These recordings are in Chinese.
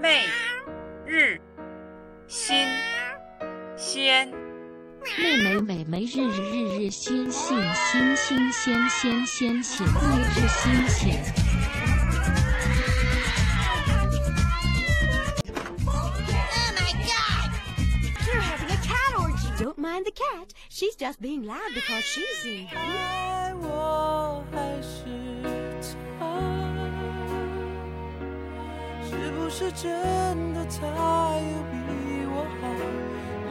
每日新鲜，妹妹美眉日日日日新新新新鲜鲜鲜鲜每日新鲜。Oh my god! You're having a cat orgy. Don't mind the cat. She's just being loud because she's in. 是真的他有比我好？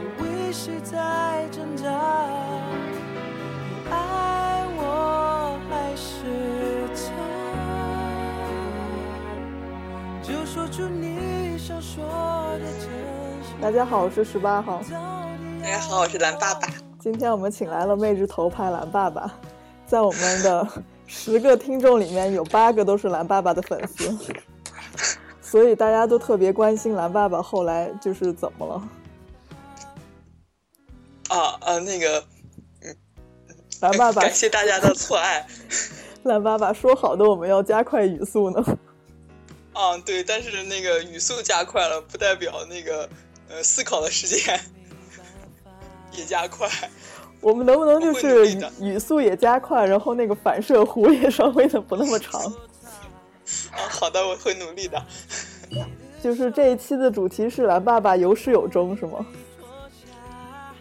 你为谁在挣扎？你爱我还是他？就说出你想说的真心。大家好，我是十八号。大家好，我是蓝爸爸。今天我们请来了妹纸头牌蓝爸爸，在我们的十个听众里面有八个都是蓝爸爸的粉丝，所以大家都特别关心蓝爸爸后来就是怎么了。啊啊，那个蓝爸爸，感谢大家的错爱。蓝爸爸说好的我们要加快语速呢。啊，对，但是那个语速加快了，不代表那个呃思考的时间 也加快。我们能不能就是语语速也加快，然后那个反射弧也稍微的不那么长？啊，好的，我会努力的。就是这一期的主题是蓝爸爸有始有终，是吗？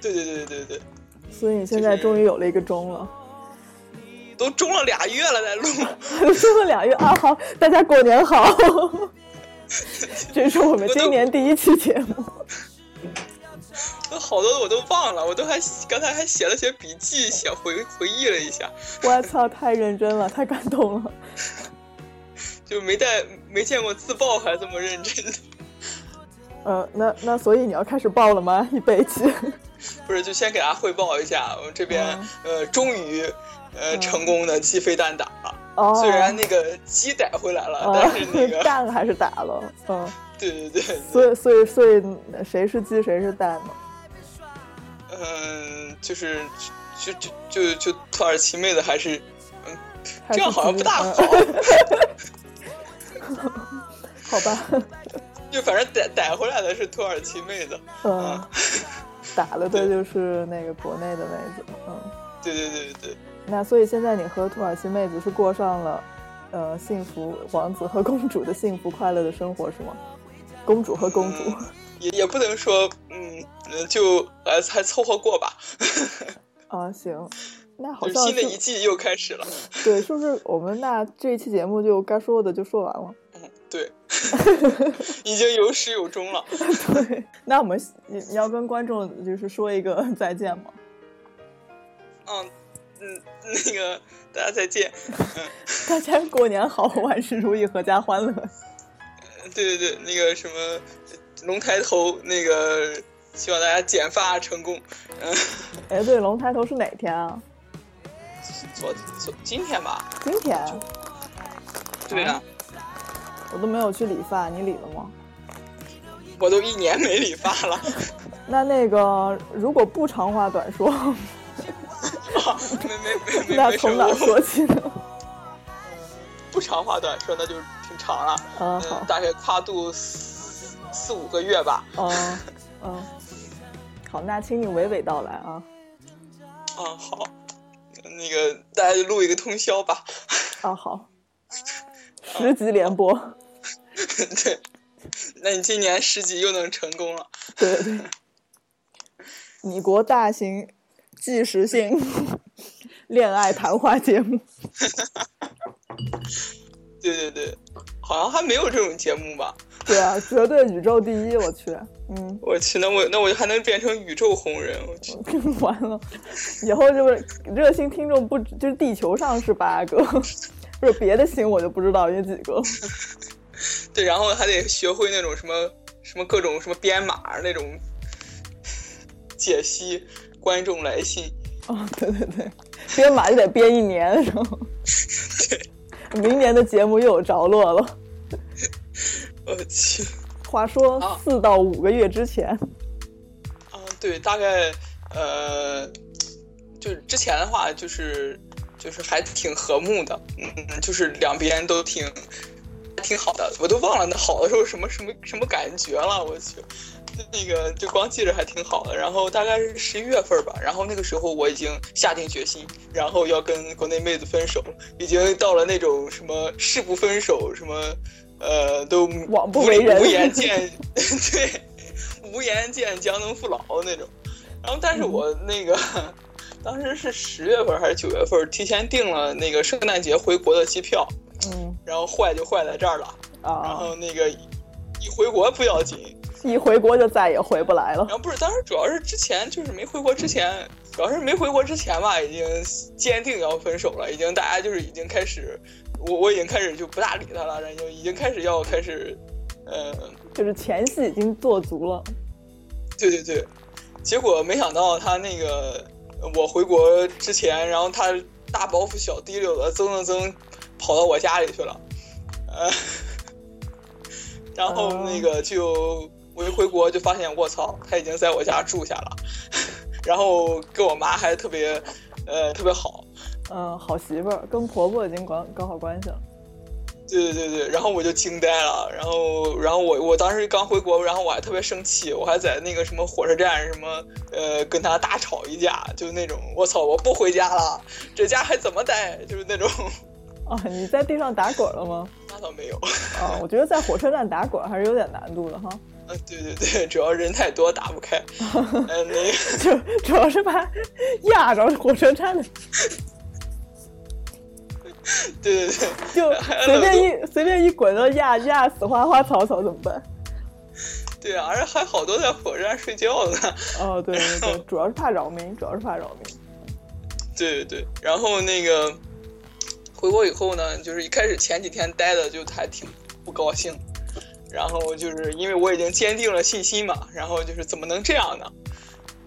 对对对对对对，所以你现在终于有了一个钟了。都中了俩月了，在录。中了俩月啊，好，大家过年好。这是我们今年第一期节目，都好多的我都忘了，我都还刚才还写了些笔记，写回回忆了一下，我操，太认真了，太感动了。就没带没见过自爆还这么认真的。呃，那那所以你要开始报了吗？一百期，不是，就先给大家汇报一下，我们这边、呃终于呃、嗯成功的鸡飞蛋打了。哦，虽然那个鸡逮回来了，哦但是那个 蛋还是打了，嗯，对对对，所以所以所以谁是鸡谁是蛋呢？嗯，就是就就就就土耳其妹子还是嗯，是这样好像不大鸡好，嗯好吧，就反正逮逮回来的是土耳其妹子。嗯，打了的就是那个国内的妹子，嗯。对对对对对那所以现在你和土耳其妹子是过上了，呃，幸福王子和公主的幸福快乐的生活是吗？公主和公主，嗯也也不能说嗯呃就还还凑合过吧，啊，行，那好像新的一季又开始了。对，是不是我们那这一期节目就该说的就说完了？嗯，对，已经有始有终了。对，那我们你你要跟观众就是说一个再见吗？嗯嗯，那个大家再见。嗯。大家过年好，万事如意，阖家欢乐。对对对，那个什么龙抬头，那个希望大家剪发成功。嗯，哎，对，龙抬头是哪天啊？昨昨今天吧？今天，对啊，我都没有去理发，你理了吗？我都一年没理发了。那那个如果不长话短说，没没没没那没从哪说起呢？不长话短说，那就挺长了。嗯，大概跨度四四五个月吧。嗯嗯，好，那请你娓娓道来啊。啊，好，那个大家就录一个通宵吧。啊，好，十集连播，对，那你今年十集又能成功了。对对对，米国大型即时性 恋爱谈话节目，对对对，好像还没有这种节目吧？对啊，绝对宇宙第一，我去，嗯，我去，那我那我还能变成宇宙红人？我去。完了，以后就是热心听众不止就是地球上是八个，不是别的星我就不知道有几个，对，然后还得学会那种什么什么各种什么编码那种解析观众来信。哦，对对对，编码就得编一年，然 后明年的节目又有着落了。我去，话说啊四到五个月之前，啊，对，大概呃，就是之前的话，就是就是还挺和睦的，嗯，就是两边都挺挺好的，我都忘了那好的时候什么什么什么感觉了，我去。那个就光记着还挺好的，然后大概是十一月份吧，然后那个时候我已经下定决心，然后要跟国内妹子分手，已经到了那种什么誓不分手，什么呃都枉不为人无颜 见 对无颜见江东父老那种。然后但是我那个、当时是十月份还是九月份，提前订了那个圣诞节回国的机票，嗯然后坏就坏在这儿了，啊然啊，后那个一回国不要紧。一回国就再也回不来了然。后不是，当时主要是之前就是没回国之前，主要是没回国之前吧，已经坚定要分手了，已经大家就是已经开始，我我已经开始就不大理他了，然后就已经开始要开始，呃，就是前戏已经做足了。对对对，结果没想到他那个我回国之前，然后他大包袱小提溜的，噌噌噌跑到我家里去了，呃，然后那个就我一回国就发现我操，他已经在我家住下了，然后跟我妈还特别呃特别好，嗯，好媳妇儿跟婆婆已经搞搞好关系了。对对对对，然后我就惊呆了，然后然后我我当时刚回国，然后我还特别生气，我还在那个什么火车站什么呃跟他大吵一架，就那种我操我不回家了，这家还怎么待，就是那种，哦，你在地上打滚了吗？那倒没有，啊，我觉得在火车站打滚还是有点难度的哈，啊对对对，主要人太多打不开，呃那个就主要是怕 压着火车站的，对对对，就随便一随便一滚都压压死花花草草怎么办？对啊，而且还好多在火车站睡觉呢，哦，对对对，主要是怕扰民，主要是怕扰民。对对对，然后那个回国以后呢，就是一开始前几天待的就还挺不高兴，然后就是因为我已经坚定了信心嘛，然后就是怎么能这样呢？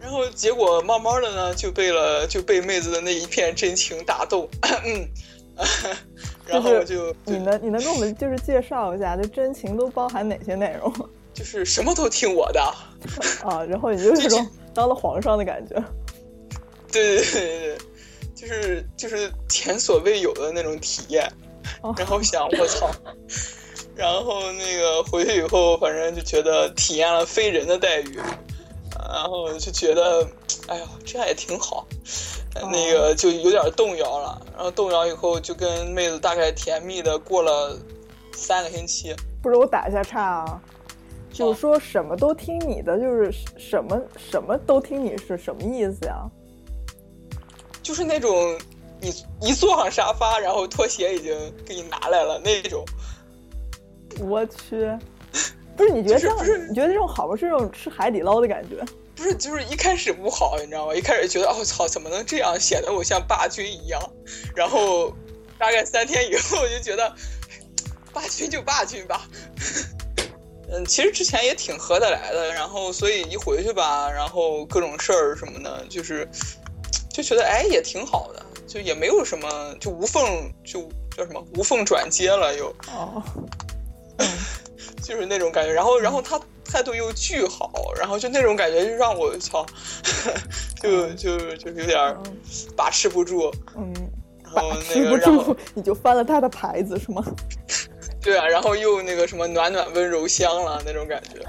然后结果慢慢的呢，就被了就被妹子的那一片真情打动，嗯，然后就就你能你能给我们就是介绍一下，就真情都包含哪些内容就是什么都听我的，啊？然后你就有种 当了皇上的感觉。对对对对对，就是就是前所未有的那种体验。哦然后想我操，然后那个回去以后，反正就觉得体验了非人的待遇，然后就觉得，哎呦，这样也挺好，呃那个就有点动摇了。然后动摇以后，就跟妹子大概甜蜜的过了三个星期。不是我打一下岔啊，就是说什么都听你的，就是什么什么都听你是什么意思呀？就是那种你一坐上沙发，然后拖鞋已经给你拿来了那种。我去，不是你觉得这样？不是你觉得这种好吗？是这种吃海底捞的感觉？不是，就是一开始不好，你知道吗？一开始觉得，哦操，怎么能这样，显得我像霸君一样？然后大概三天以后，我就觉得，霸君就霸君吧。嗯，其实之前也挺合得来的，然后所以一回去吧，然后各种事儿什么的，就是就觉得哎也挺好的，就也没有什么，就无缝就叫什么无缝转接了又。哦，就是那种感觉，然后然后他态度又巨好，然后就那种感觉就让我操，就就就是有点把持不住，嗯，然后那把持不住，你就翻了他的牌子是吗？对啊，然后又那个什么暖暖温柔乡了那种感觉，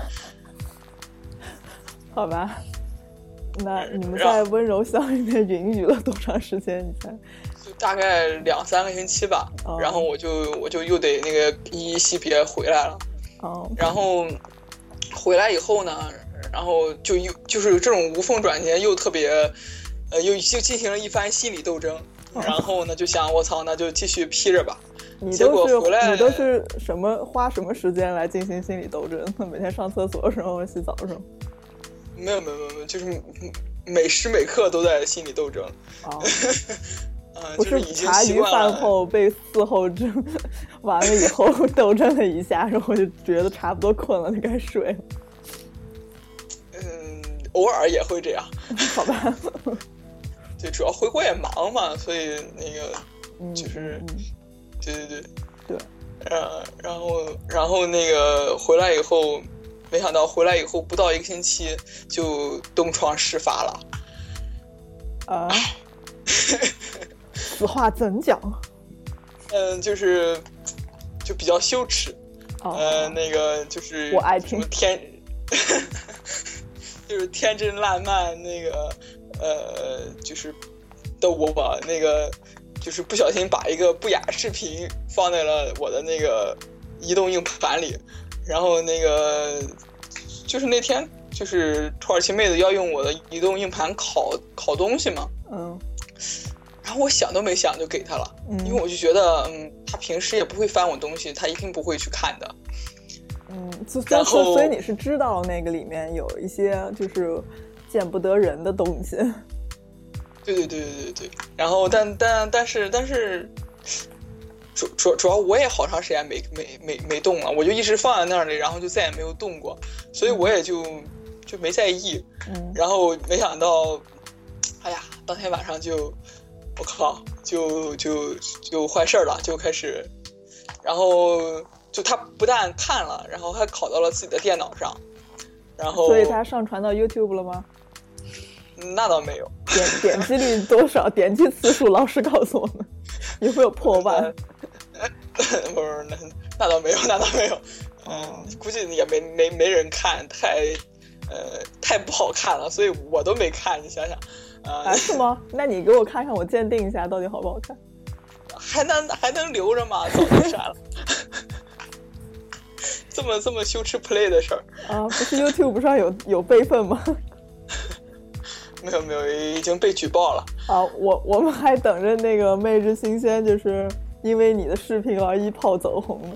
好吧，那你们在温柔乡里面 云雨了多长时间？你猜？就大概两三个星期吧，哦然后我就我就又得那个依依惜别回来了，哦，然后回来以后呢，然后就又就是这种无缝转接又特别，呃，又就进行了一番心理斗争，然后呢就想我操，那就继续批着吧。你结都是果回来你都是什么花什么时间来进行心理斗争？每天上厕所的时候、洗澡的时候？没有没有没有没有，就是每时每刻都在心理斗争。哦，啊、不是茶余饭。后 被伺候着完了以后 斗争了一下，然后就觉得差不多困了，就该睡了，嗯，偶尔也会这样。好吧？对，主要回国也忙嘛，所以那个嗯，就是嗯对对对，对，呃，然后然后那个回来以后，没想到回来以后不到一个星期就东窗事发了。啊，此话怎讲？嗯，就是就比较羞耻。哦，呃，那个就是我爱听天，就是天真烂漫那个呃，就是的我把，那个就是不小心把一个不雅视频放在了我的那个移动硬盘里，然后那个就是那天就是土耳其妹子要用我的移动硬盘拷拷东西嘛，嗯然后我想都没想就给他了。嗯，因为我就觉得，嗯，他平时也不会翻我东西，他一定不会去看的。嗯，然后所以你是知道那个里面有一些就是见不得人的东西。对对对对对对。然后但但但是但是，主主主要我也好长时间没没没没动了，我就一直放在那里，然后就再也没有动过，所以我也就就没在意。嗯然后没想到，哎呀，当天晚上就，我靠，就就就坏事儿了，就开始，然后就他不但看了，然后还拷到了自己的电脑上，然后所以他上传到 YouTube 了吗？那倒没有，点点击率多少？点击次数？老师告诉我们，有没有破万？不是那那倒没有，那倒没有，嗯，估计也没没没人看，太呃太不好看了，所以我都没看，你想想，啊，呃，是吗？那你给我看看，我鉴定一下到底好不好看。还能还能留着吗？早就删了。这么这么羞耻 play 的事儿，啊，不是 YouTube 上有有备份吗？没有没有，已经被举报了。啊，我我们还等着那个妹之新鲜，就是因为你的视频而一炮走红呢。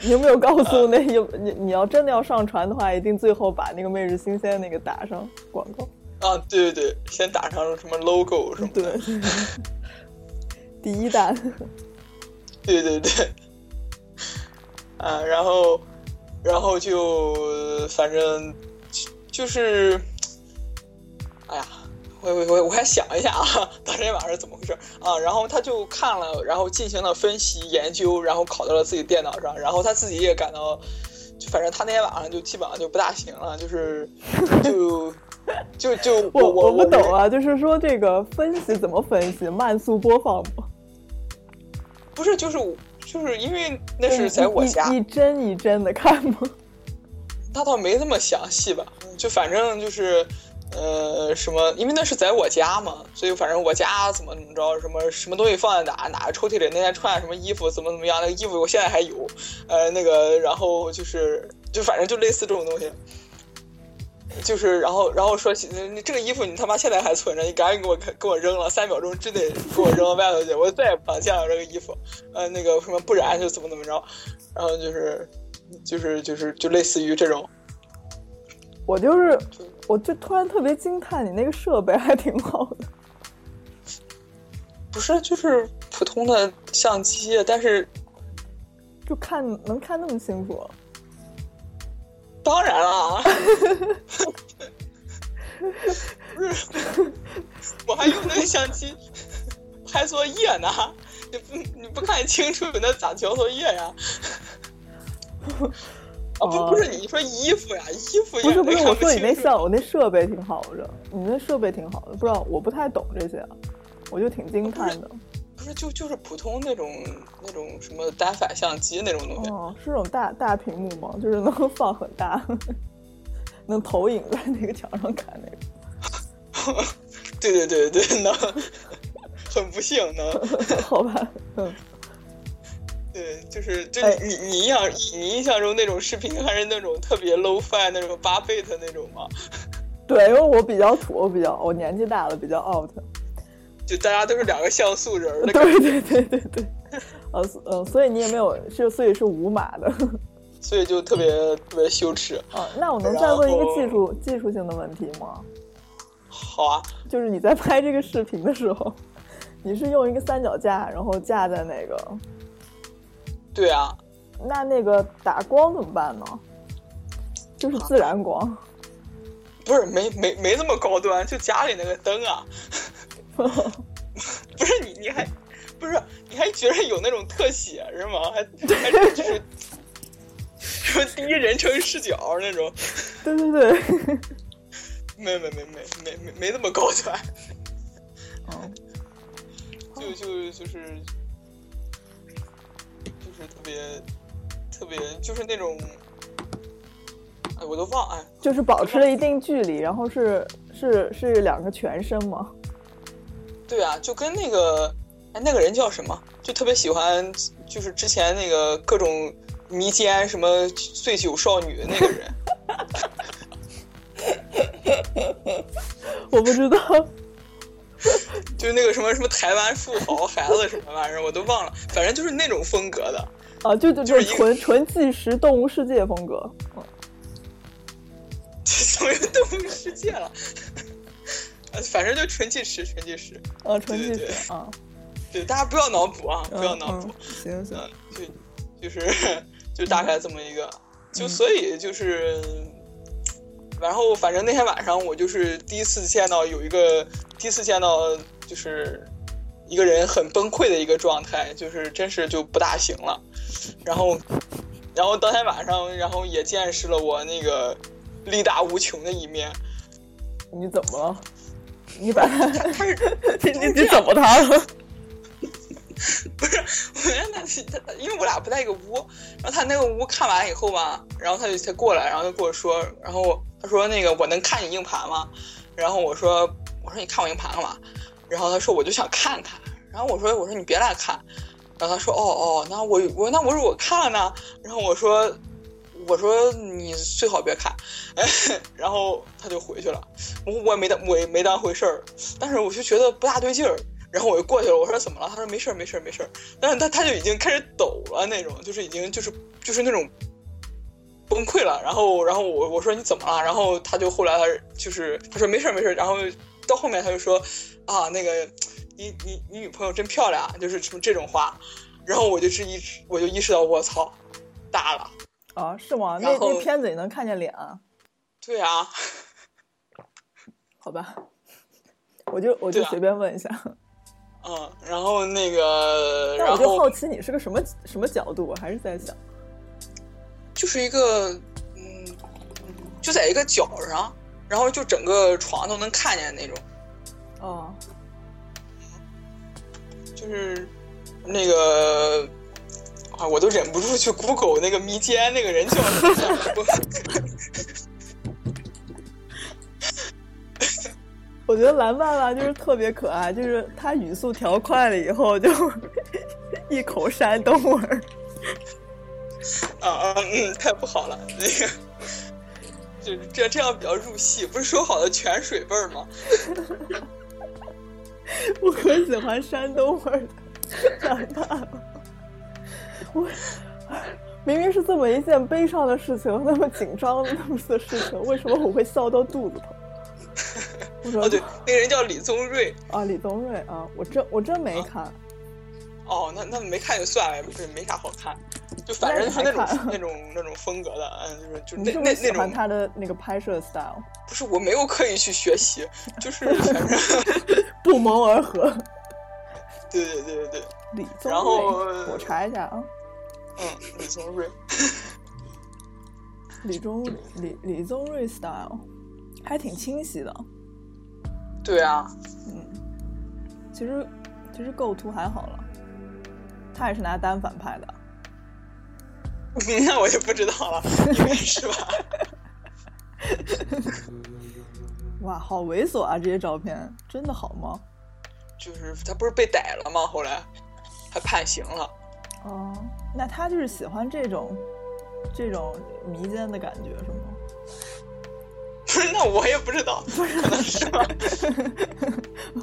你有没有告诉那有你你要真的要上传的话，一定最后把那个妹日新鲜那个打上广告。啊，对对对，先打上什么 logo 什么的。对，第一弹。对对对，啊，然后，然后就反正就是，哎呀，我我我我还想一下啊，当天晚上是怎么回事啊？然后他就看了，然后进行了分析研究，然后拷到了自己电脑上，然后他自己也感到，就反正他那天晚上就基本上就不大行了，就是就就就我我我不懂啊，就是说这个分析怎么分析？慢速播放吗？不是就是就是因为那是在我家一，一帧一帧的看吗？那倒没那么详细吧，就反正就是，呃，什么，因为那是在我家嘛，所以反正我家怎么怎么着，什么什么东西放在哪哪个抽屉里，那天穿什么衣服，怎么怎么样，那个衣服我现在还有，呃，那个，然后就是，就反正就类似这种东西，就是，然后然后说，你这个衣服你他妈现在还存着，你赶紧给我给我扔了，三秒钟之内给我扔到外头去，我再也不想见到这个衣服，呃，那个什么，不然就怎么怎么着，然后就是。就是就是就类似于这种，我就是，我就突然特别惊叹，你那个设备还挺好的。不是就是普通的相机，但是就看能看那么清楚。当然了，不是，我还用那个相机拍作业呢，你不你不看清楚，那咋交作业呀？啊不不是你说衣服呀，衣服不是不是，我说你那像相，我那设备挺好的，你那设备挺好的，不知道我不太懂这些，我就挺惊叹的。不是就就是普通那种那种什么单反相机那种东西，哦，是那种大大屏幕吗？就是能放很大，能投影在那个墙上看那个。对对对对，能，很不幸能。好吧，嗯。对，就是就哎你你印象你印象中那种视频还是那种特别 low fi 那种八倍的那种吗？对，因为我比较土，我比较我年纪大了，比较 out。就大家都是两个像素人儿的感觉，对对对对对，呃呃，所以你也没有是，所以是无码的。所以就特别特别羞耻。哦，那我能再问一个技术技术性的问题吗？好啊，就是你在拍这个视频的时候，你是用一个三脚架，然后架在那个，对啊，那那个打光怎么办呢？就是自然光。不是没没没这么高端，就家里那个灯啊。不是你你还不是你还觉得有那种特写是吗？还还是就是什么第一人称视角那种？对对对。没没没没没没没那么高端。哦。就就就是就是特别特别就是那种，哎，我都忘哎，就是保持了一定距离，然后是是是两个全身吗？对啊，就跟那个哎那个人叫什么，就特别喜欢，就是之前那个各种迷奸什么醉酒少女的那个人。我不知道。就是那个什么什么台湾富豪孩子什么玩意儿，我都忘了，反正就是那种风格的。啊，就就就是纯纯纪实动物世界风格。嗯怎么又动物世界了？呃反正就纯计时，纯计时。啊，纯纪对对实啊，对，大家不要脑补啊，嗯不要脑补。嗯行行，嗯，就就是 就大概这么一个，就嗯所以就是，然后反正那天晚上我就是第一次见到有一个第一次见到就是一个人很崩溃的一个状态，就是真是就不大行了，然后然后当天晚上，然后也见识了我那个力大无穷的一面。你怎么了？你把 他，他 是你你你怎么他了？不是，我原来他他，因为我俩不在一个屋，然后他那个屋看完以后吧，然后他就他过来，然后就跟我说，然后他说那个我能看你硬盘吗？然后我说我说你看我硬盘干嘛？然后他说我就想看看，然后我说我说你别来看，然后他说哦哦，那我我那我说我看了呢，然后我说我说你最好别看，然后他就回去了，我我也没当我也没当回事儿，但是我就觉得不大对劲儿。然后我就过去了，我说怎么了？他说没事儿，没事儿，没事儿。但是他他就已经开始抖了那种，就是已经就是就是那种崩溃了。然后然后我我说你怎么了？然后他就后来他就是他说没事儿没事儿。然后到后面他就说啊那个你你你女朋友真漂亮，就是什么这种话。然后我就是一我就意识到我操大了，啊，是吗？那那片子也能看见脸啊？对啊，好吧，我就我就随便问一下。嗯，然后那个但我就好奇你是个什么什么角度，我还是在想，就是一个，嗯，就在一个角上，然后就整个床都能看见那种，哦，就是那个啊，我都忍不住去 Google 那个迷奸那个人叫什么。我 我觉得蓝爸爸就是特别可爱，就是他语速调快了以后就 一口山东味儿。啊啊嗯，太不好了，那个就是这这样比较入戏，不是说好的泉水味儿吗？我可喜欢山东味儿的蓝爸爸。我明明是这么一件悲伤的事情，那么紧张的那么的事情，为什么我会笑到肚子疼？我说哦，对，那个人叫李宗瑞。啊，李宗瑞啊，我真我真没看。哦，那那没看就算了，不是没啥好看，就反正就是那种那 种那种风格的，嗯，就是就你那那那种欢他的那个拍摄 style？不是我没有刻意去学习，就是反正 不谋而合。对对对对对，李宗然后瑞，我查一下啊，嗯，李宗瑞，李宗李李宗瑞 style 还挺清晰的。对啊，嗯其实其实构图还好了，他也是拿单反拍的。那我就不知道了，是吧？哇，好猥琐啊！这些照片真的好吗？就是他不是被逮了吗？后来还判刑了。哦，那他就是喜欢这种这种迷奸的感觉是吗？不是，那我也不知道，不可能是吧。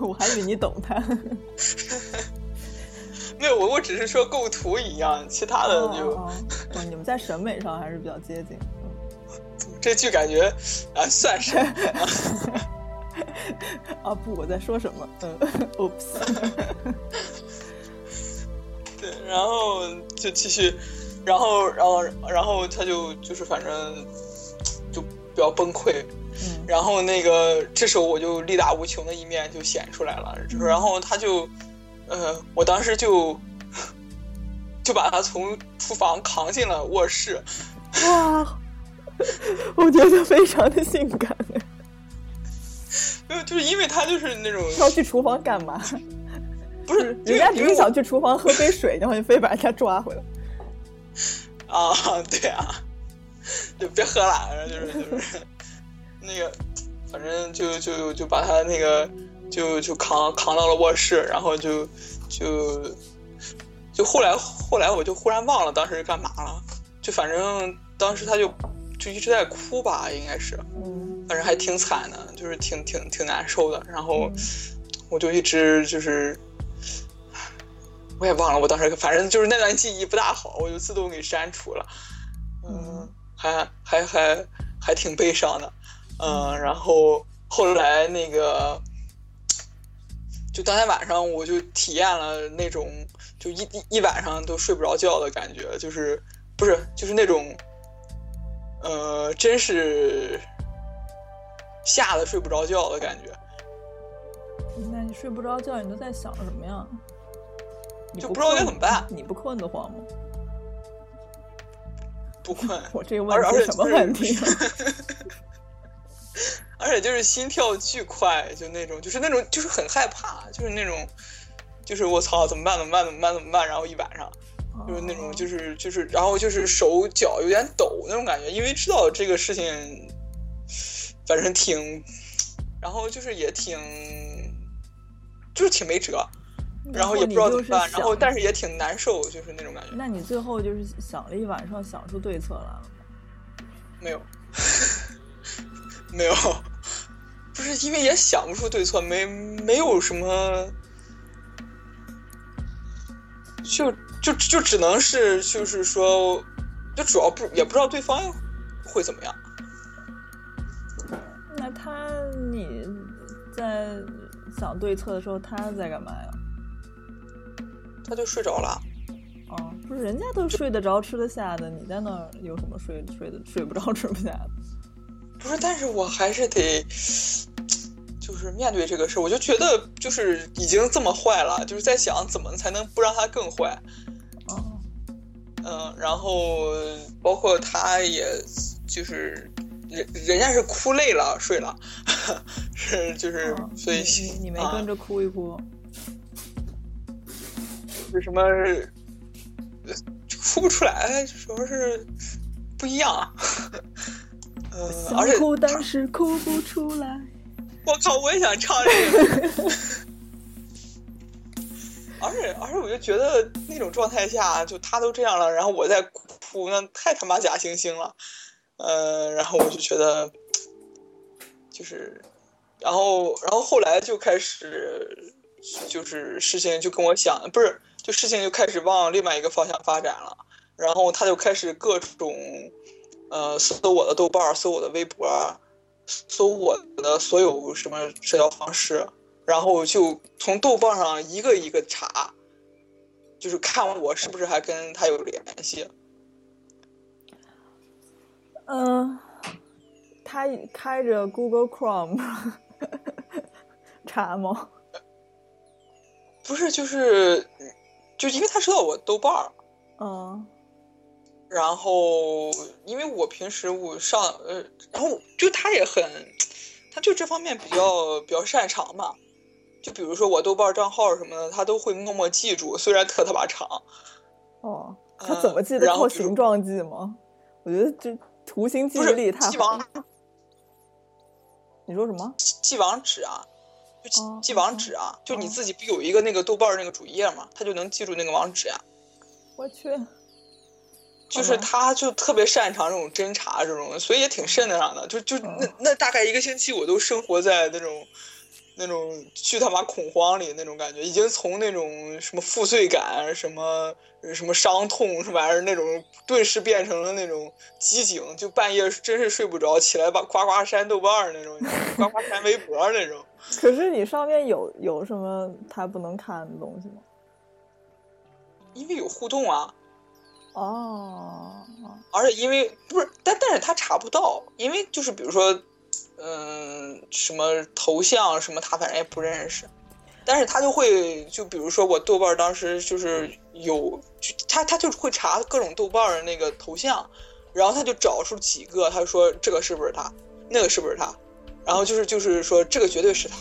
我还以为你懂他。没有，我我只是说构图一样，其他的就、哦哦哦你们在审美上还是比较接近。嗯这剧感觉啊算是。啊不，我在说什么？嗯，oops。对，然后就继续，然后，然后，然后他就就是反正就比较崩溃，嗯然后那个这时候我就力大无穷的一面就显出来了，嗯然后他就，呃，我当时就 就把他从厨房扛进了卧室，哇，我觉得非常的性感。没有，就是因为他就是那种要去厨房干嘛？不是人家只是想去厨房喝杯水，然后你非把人家抓回来。啊，对啊，就别喝了，然后就是就是那个，反正就就就把他那个就就扛扛到了卧室，然后就就就后来后来我就忽然忘了当时干嘛了，就反正当时他就就一直在哭吧，应该是，嗯反正还挺惨的，就是挺挺挺难受的，然后嗯我就一直就是。我也忘了，我当时反正就是那段记忆不大好，我就自动给删除了。嗯，还还还还挺悲伤的。嗯，然后后来那个，就当天晚上我就体验了那种就一一一晚上都睡不着觉的感觉，就是不是就是那种，呃，真是吓得睡不着觉的感觉。那你睡不着觉，你都在想什么呀？你就不知道该怎么办你不困得慌吗？不困，我这个问题什么问题啊？而且就是心跳巨快，就那种，就是那种，就是很害怕，就是那种，就是我操，怎么办？怎么办？怎么办？怎么办？然后一晚上，就是那种，就是就是，然后就是手脚有点抖那种感觉，因为知道这个事情，反正挺，然后就是也挺，就是挺没辙，然后也不知道怎么办，然后但是也挺难受，就是那种感觉。那你最后就是想了一晚上，想出对策来了吗？没有，没有，不是因为也想不出对策，没没有什么，就就就只能是就是说，就主要不也不知道对方会怎么样。那他你在想对策的时候，他在干嘛呀？他就睡着了。哦，不是，人家都睡得着、吃得下的，你在那儿有什么睡睡的睡不着、吃不下的？不是，但是我还是得，就是面对这个事儿，我就觉得就是已经这么坏了，就是在想怎么才能不让他更坏。哦，嗯，然后包括他也就是人人家是哭累了睡了，是就是、哦所以你没啊跟着哭一哭？是什么就哭不出来，主要是不一样啊。呃，而且哭但是哭不出来。我靠，我也想唱这个。而且而且，我就觉得那种状态下，就他都这样了，然后我在哭，那太他妈假惺惺了。呃，然后我就觉得，就是，然后然后后来就开始，就是事情就跟我想，不是，就事情就开始往另外一个方向发展了。然后他就开始各种，呃，搜我的豆瓣儿，搜我的微博，搜我的所有什么社交方式，然后就从豆瓣上一个一个查，就是看我是不是还跟他有联系。嗯、他开着 Google Chrome 查吗？不是，就是，就因为他知道我豆瓣儿，嗯然后因为我平时我上呃，然后就他也很，他就这方面比较比较擅长嘛。就比如说我豆瓣账号什么的，他都会默默记住，虽然特他妈长。哦，他怎么记得然后比如靠形状记吗？我觉得这图形记忆力太好记网。你说什么？记网址啊，就记哦记网址啊，就你哦自己不有一个那个豆瓣那个主页嘛，他就能记住那个网址呀。我去，就是他就特别擅长这种侦查这种，所以也挺瘆得上的。就就嗯那那大概一个星期，我都生活在那种那种巨他妈恐慌里那种感觉，已经从那种什么负罪感、什么什么伤痛什么玩意儿那种，顿时变成了那种机警，就半夜真是睡不着，起来把呱呱删豆瓣儿那种，呱呱删微博那种。可是你上面有有什么他不能看的东西吗？因为有互动啊，哦，而且因为不是，但但是他查不到，因为就是比如说，嗯，什么头像什么，他反正也不认识，但是他就会就比如说我豆瓣当时就是有，就他他就会查各种豆瓣的那个头像，然后他就找出几个，他说这个是不是他，那个是不是他，然后就是就是说这个绝对是他，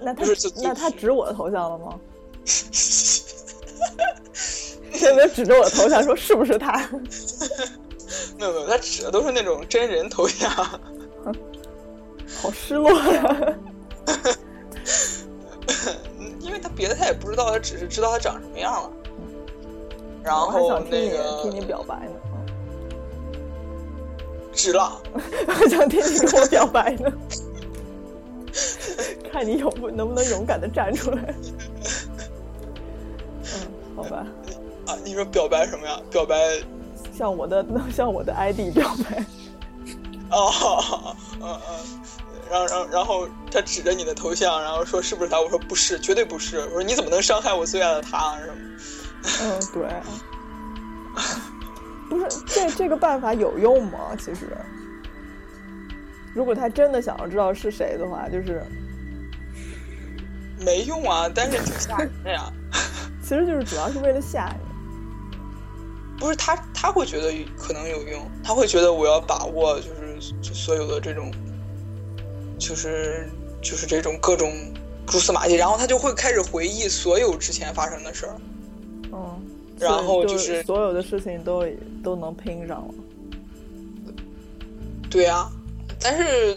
那他不是就那他指我的头像了吗？有没有指着我的头像说：“是不是他 没有没有，他指的都是那种真人头像。” 好失落呀！嗯 因为他别的他也不知道，他只是知道他长什么样了。然我还后想听你那个听你表白呢，值了，还想听你跟我表白呢，看你勇不能不能勇敢的站出来。嗯，好吧，啊，你说表白什么呀？表白向我的向我的 ID 表白。哦，嗯嗯，然后然后然后他指着你的头像，然后说是不是他？我说不是，绝对不是。我说你怎么能伤害我最爱的他？什么？嗯，对。不是这这个办法有用吗？其实，如果他真的想要知道是谁的话，就是没用啊，但是挺吓人的呀。其实就是主要是为了吓你。不是他，他会觉得可能有用，他会觉得我要把握就是所有的这种，就是就是这种各种蛛丝马迹，然后他就会开始回忆所有之前发生的事儿。嗯，然后就就是所有的事情都都能拼上了。对呀、但是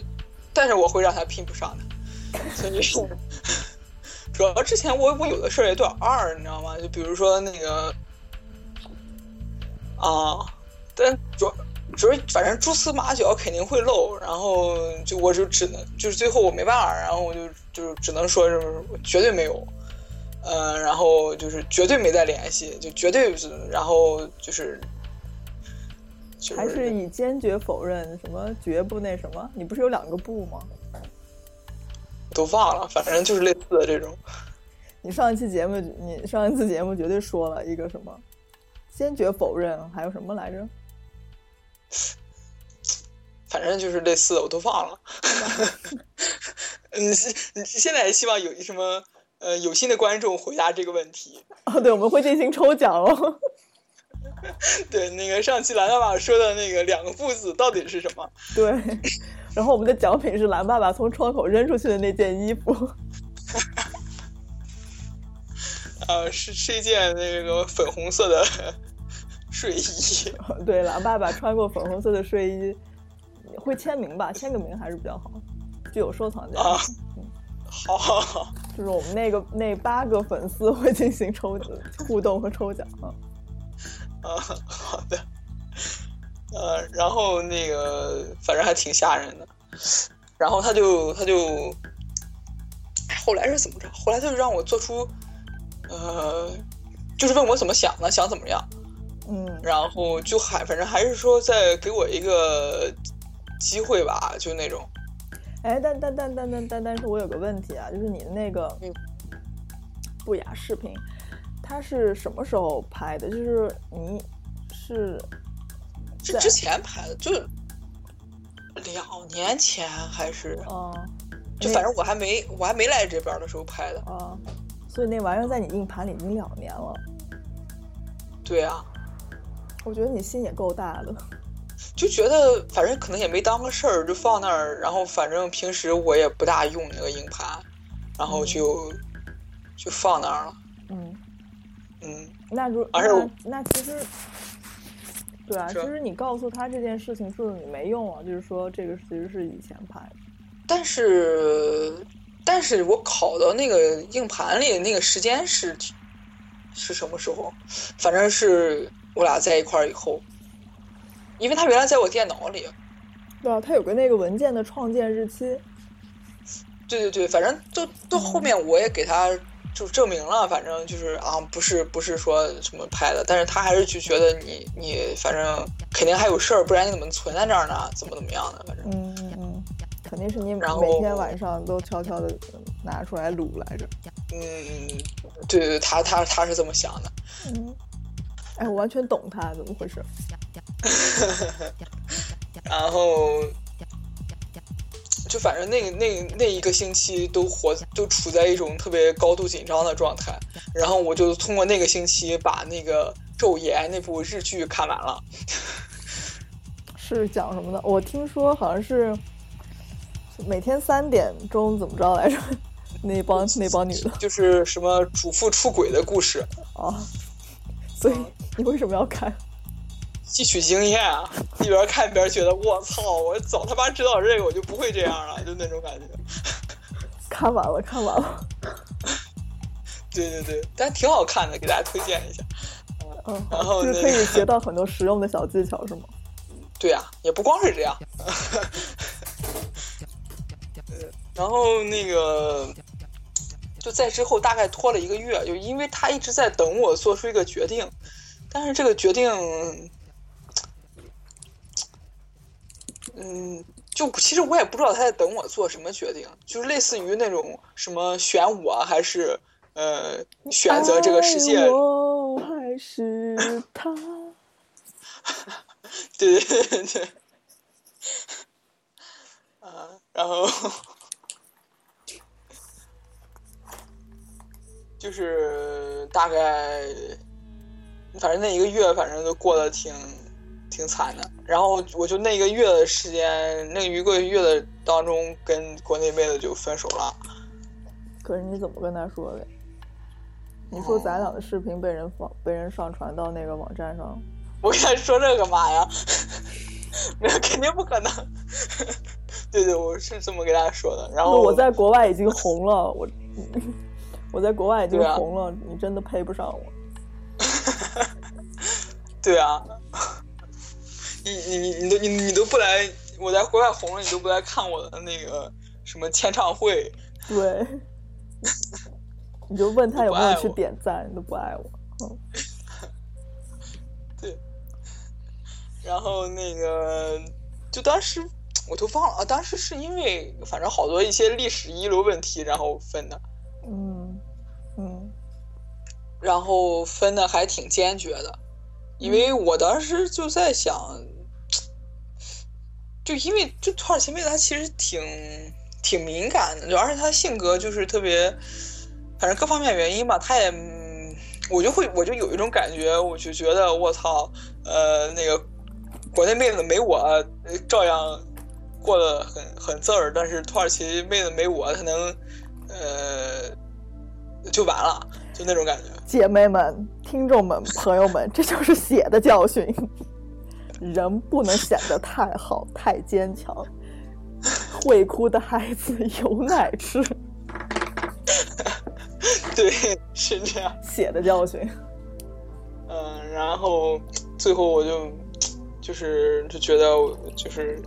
但是我会让他拼不上的，所以 主要之前我我有的事儿也有点二，你知道吗？就比如说那个啊，但主要主要反正蛛丝马脚肯定会漏，然后就我就只能就是最后我没办法，然后我就就只能说是绝对没有。嗯，然后就是绝对没再联系，就绝对是，然后就是，就是还是以坚决否认什么绝不那什么？你不是有两个不吗？都忘了，反正就是类似的这种。你上一期节目，你上一次节目绝对说了一个什么，坚决否认，还有什么来着？反正就是类似的，我都忘了。你你现在希望有什么呃有心的观众回答这个问题？哦，对，我们会进行抽奖哦。对，那个上期蓝爸爸说的那个两个不字到底是什么？对，然后我们的奖品是蓝爸爸从窗口扔出去的那件衣服。呃，是是一件那个粉红色的睡衣。对，了爸爸穿过粉红色的睡衣，会签名吧？签个名还是比较好，具有收藏价值。啊好好好，就是我们那个那八个粉丝会进行抽互动和抽奖啊。啊，好的。呃，然后那个反正还挺吓人的，然后他就他就，哎后来是怎么着？后来他就让我做出，呃，就是问我怎么想的，想怎么样，嗯然后就还反正还是说再给我一个机会吧，就那种。哎，但但但但但但但是我有个问题啊，就是你的那个嗯不雅视频，它是什么时候拍的？就是你是在是之前拍的，就两年前还是，嗯就反正我还没我还没来这边的时候拍的。啊，所以那玩意儿在你硬盘里已经两年了。对啊，我觉得你心也够大的。就觉得反正可能也没当个事儿，就放那儿。然后反正平时我也不大用那个硬盘，然后就、就放那儿了。嗯，嗯，那如而且那那其实，对啊，其是实你告诉他这件事情，是不是你没用啊？就是说这个其实是以前拍的。但是但是我拷到那个硬盘里那个时间是是什么时候？反正是我俩在一块儿以后，因为他原来在我电脑里。对啊，他有个那个文件的创建日期。对对对，反正到到后面我也给他就证明了，反正就是啊，不是不是说什么拍的，但是他还是就觉得你你反正肯定还有事儿，不然你怎么存在这儿呢？怎么怎么样的，反正嗯嗯嗯，肯定是你然后每天晚上都悄悄的拿出来撸来着。嗯，对对对，他他他是这么想的，嗯，哎，我完全懂他怎么回事。然后就反正那个那那一个星期都活都处在一种特别高度紧张的状态，然后我就通过那个星期把那个《昼颜》那部日剧看完了。是讲什么的？我听说好像是每天三点钟怎么着来着？那帮那帮女的就是什么主妇出轨的故事，啊，所以你为什么要看？吸取经验啊！一边看一边觉得我操，我早他妈知道这个，我就不会这样了，就那种感觉。看完了，看完了。对对对，但挺好看的，给大家推荐一下。嗯，然后就是可以学到很多实用的小技巧，是吗？对呀、也不光是这样。呃然后那个就在之后大概拖了一个月，就因为他一直在等我做出一个决定，但是这个决定，嗯，就其实我也不知道他在等我做什么决定，就是类似于那种什么选我还是呃选择这个世界，我还是他？对对对对，啊，然后就是大概，反正那一个月，反正都过得挺挺惨的。然后我就那一个月的时间，那一个月的当中，跟国内妹子就分手了。可是你怎么跟他说的？你说咱俩的视频被人放被人上传到那个网站上，我跟他说这干嘛呀？没有，肯定不可能。对对，我是这么跟他说的。然后我在国外已经红了，我我在国外已经红了，你真的配不上我。对啊，你你你你都你你都不来，我在国外红了，你都不来看我的那个什么签唱会，对，你就问他 有没有去点赞，你都不爱我。嗯，对。然后那个，就当时我都忘了啊，当时是因为反正好多一些历史遗留问题，然后分的，然后分的还挺坚决的，因为我当时就在想，就因为就土耳其妹子她其实挺挺敏感的，就而且她性格就是特别，反正各方面原因吧，她也，嗯我就会我就有一种感觉，我就觉得我操，呃，那个国内妹子没我呃照样过得很很字儿，但是土耳其妹子没我，她能，呃，就完了，就那种感觉。姐妹们、听众们、朋友们，这就是血的教训。人不能显得太好、太坚强。会哭的孩子有奶吃，对，是这样。血的教训。嗯，然后最后我就就是就觉得就是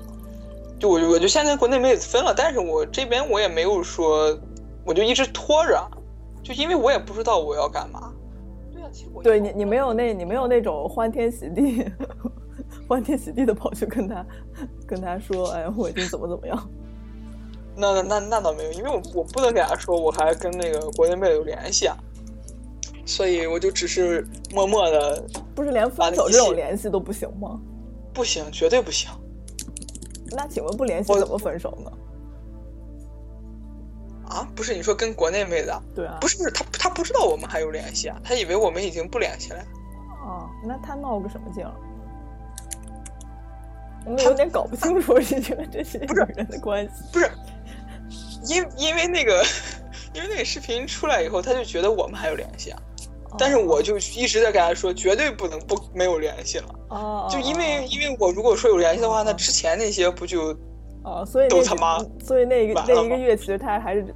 就我就我就现在国内妹子分了，但是我这边我也没有说，我就一直拖着，就因为我也不知道我要干嘛。对啊，其实我对你，你没有那，你没有那种欢天喜地、欢天喜地的跑去跟他跟他说，哎，我已经怎么怎么样。那那那那倒没有，因为我我不能给他说我还跟那个国内妹有联系啊，所以我就只是默默的不是连分手这种联系都不行吗？不行，绝对不行。那请问不联系我怎么分手呢？啊，不是你说跟国内妹子啊？对啊，不是不是，他他不知道我们还有联系啊，他以为我们已经不联系了。哦，那他闹个什么劲儿？我们有点搞不清楚这个这些女人的关系。不是，因因为那个，因为那个视频出来以后，他就觉得我们还有联系啊。但是我就一直在跟他说，绝对不能不没有联系了。哦，就因为因为我如果说有联系的话，那之前那些不就哦，所以都他妈所以那个完了吗那一个月，其实他还是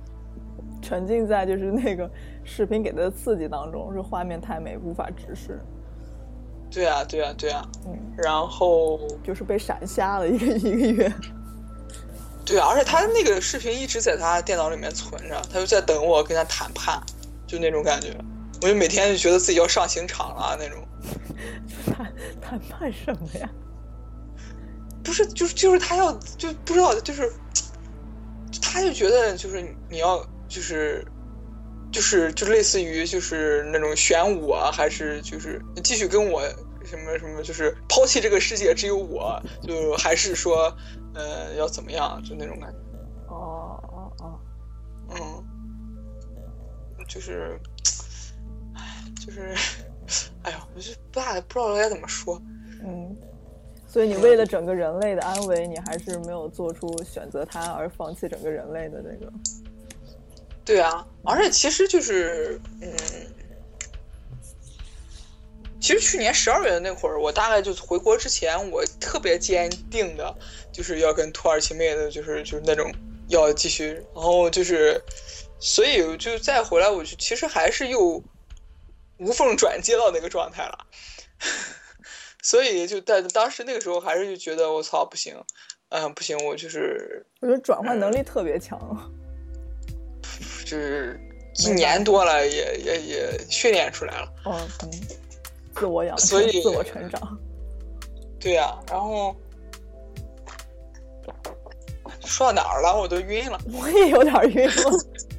沉浸在就是那个视频给他的刺激当中，是画面太美无法直视，对啊对啊对啊，嗯，然后就是被闪瞎了一个 一个月。对啊，而且他那个视频一直在他电脑里面存着，他就在等我跟他谈判，就那种感觉。我就每天就觉得自己要上刑场了那种。谈谈判什么呀？不是，就是就是他要就不知道，就是他就觉得就是你要就是就是就类似于就是那种选我啊，还是就是继续跟我什么什么，就是抛弃这个世界只有我，就还是说呃要怎么样，就那种感觉，哦哦哦，嗯，就是，哎，就是，哎呀，我就不大不知道该怎么说。嗯，所以你为了整个人类的安危，你还是没有做出选择他而放弃整个人类的那个。对啊，而且其实就是，嗯，其实去年十二月的那会儿，我大概就回国之前，我特别坚定的就是要跟土耳其妹子，就是就是那种要继续，然后就是，所以就再回来，我就其实还是又无缝转接到那个状态了。所以就在当时那个时候，还是就觉得我操不行，嗯，不行，我就是我觉得转换能力特别强。就是一年多了也，也也训练出来了。嗯嗯，自我养所以，自我成长。对呀、然后说到哪儿了？我都晕了。我也有点晕了。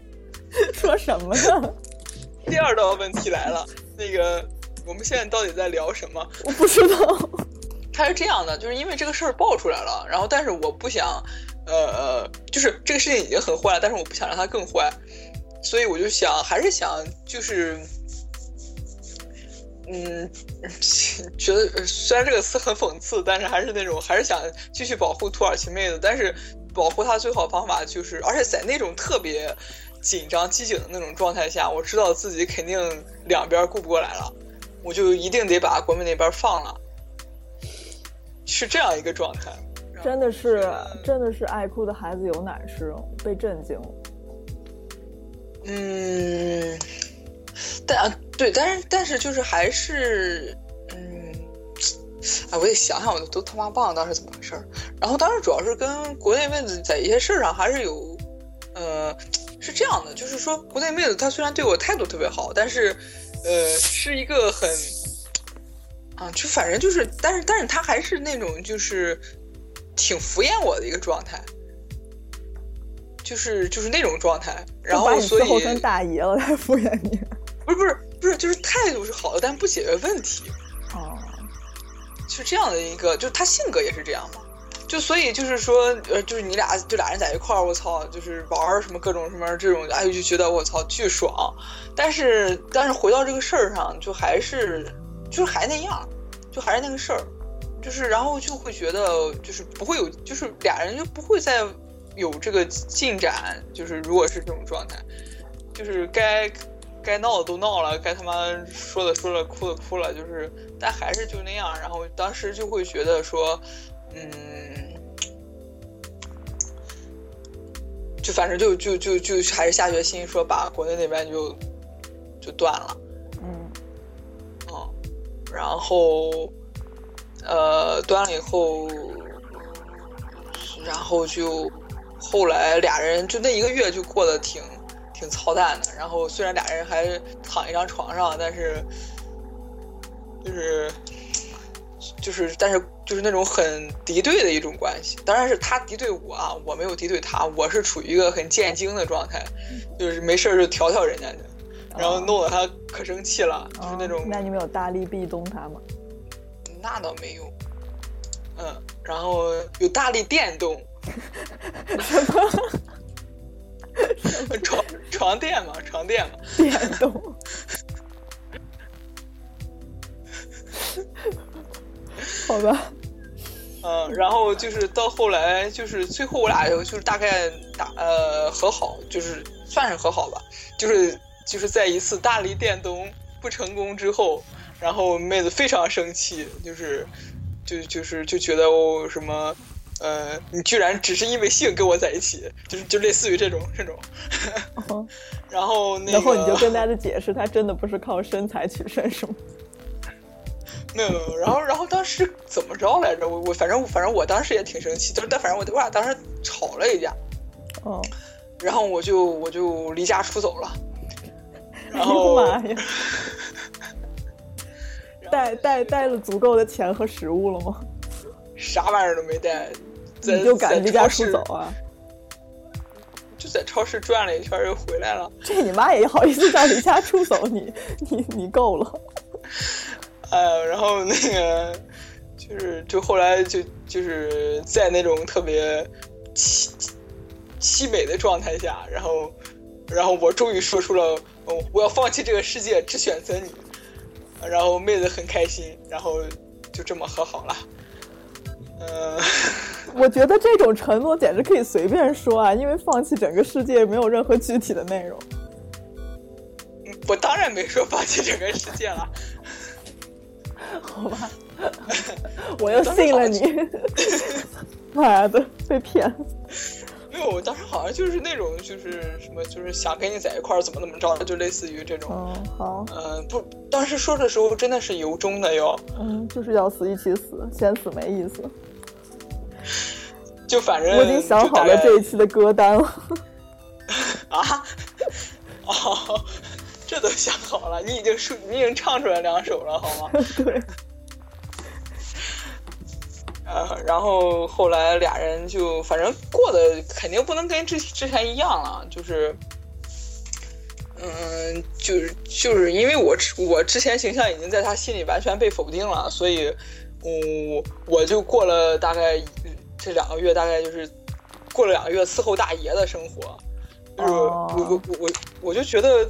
说什么呢？第二道问题来了，那个我们现在到底在聊什么？我不知道。他是这样的，就是因为这个事儿爆出来了，然后但是我不想，呃呃，就是这个事情已经很坏了，但是我不想让它更坏，所以我就想，还是想就是，嗯，觉得呃虽然这个词很讽刺，但是还是那种还是想继续保护土耳其妹子，但是保护她最好的方法就是，而且在那种特别紧张机警的那种状态下，我知道自己肯定两边顾不过来了，我就一定得把国美那边放了。是这样一个状态，真的是，真的是爱哭的孩子有奶吃，被震惊了。嗯，但啊对，但是但是就是还是，嗯，哎，我得想想，我都都他妈忘了当时怎么回事儿。然后当时主要是跟国内妹子在一些事儿上还是有，呃，是这样的，就是说国内妹子她虽然对我态度特别好，但是，呃，是一个很。啊，就反正就是，但是但是他还是那种就是挺敷衍我的一个状态，就是就是那种状态，然后所以伺候成大爷了，他敷衍你。不是不是不是，就是态度是好的，但不解决问题。哦，是这样的一个，就是他性格也是这样嘛。就所以就是说，呃，就是你俩就俩人在一块儿，我操，就是玩什么各种什么这种，哎，就觉得我操巨爽。但是但是回到这个事儿上，就还是就是还那样，就还是那个事儿，就是然后就会觉得就是不会有，就是俩人就不会再有这个进展。就是如果是这种状态，就是该该闹的都闹了，该他妈说的说了，哭的哭了，就是但还是就那样。然后当时就会觉得说，嗯。就反正就就就就还是下决心说把国内那边就就断了，嗯，嗯，然后呃断了以后，然后就后来俩人就那一个月就过得挺挺操蛋的。然后虽然俩人还躺一张床上，但是就是就是但是就是那种很敌对的一种关系。当然是他敌对我啊，我没有敌对他，我是处于一个很见精的状态，就是没事儿就调调人家去。然后弄得他可生气了，就是那种。哦那你们有大力壁咚他吗？那倒没有。嗯，然后有大力电动。什么？床床垫嘛，床垫嘛。电动。好吧。嗯，然后就是到后来，就是最后我俩就是大概打呃和好，就是算是和好吧，就是就是在一次大力电动不成功之后，然后妹子非常生气，就是就就是就觉得我什么呃，你居然只是因为性跟我在一起，就是就类似于这种这种，哦、然后那个，然后你就跟大家解释，他真的不是靠身材取胜，是吗？没有没有，然后然后当时怎么着来着？我我反正反正我当时也挺生气，就是但反正我我俩当时吵了一架，哦，然后我就我就离家出走了，然哎后妈呀，带带带了足够的钱和食物了吗？啥玩意儿都没带，你就敢离家出走啊？就在超市转了一圈又回来了。这你妈也好意思叫离家出走？你你你够了。呃，然后那个就是，就后来就就是在那种特别凄凄美的状态下，然后，然后我终于说出了，哦，我要放弃这个世界，只选择你。然后妹子很开心，然后就这么和好了。嗯、呃，我觉得这种承诺简直可以随便说啊，因为放弃整个世界没有任何具体的内容。我当然没说放弃整个世界了。好吧，我又信了你。妈的，被骗！没有，我当时好像就是那种，就是什么，就是想跟你在一块儿，怎么怎么着的，就类似于这种。嗯，好。嗯，不，当时说的时候真的是由衷的哟。嗯，就是要死一起死，先死没意思。就反正我已经想好了这一期的歌单了。啊？哦，这都想好了？你已经说，你已经唱出来两首了，好吗？对。呃，然后后来俩人就反正过得肯定不能跟之之前一样了，就是，嗯，就是就是因为我我之前形象已经在他心里完全被否定了，所以，我我就过了大概这两个月，大概就是过了两个月伺候大爷的生活，就是我我我我就觉得，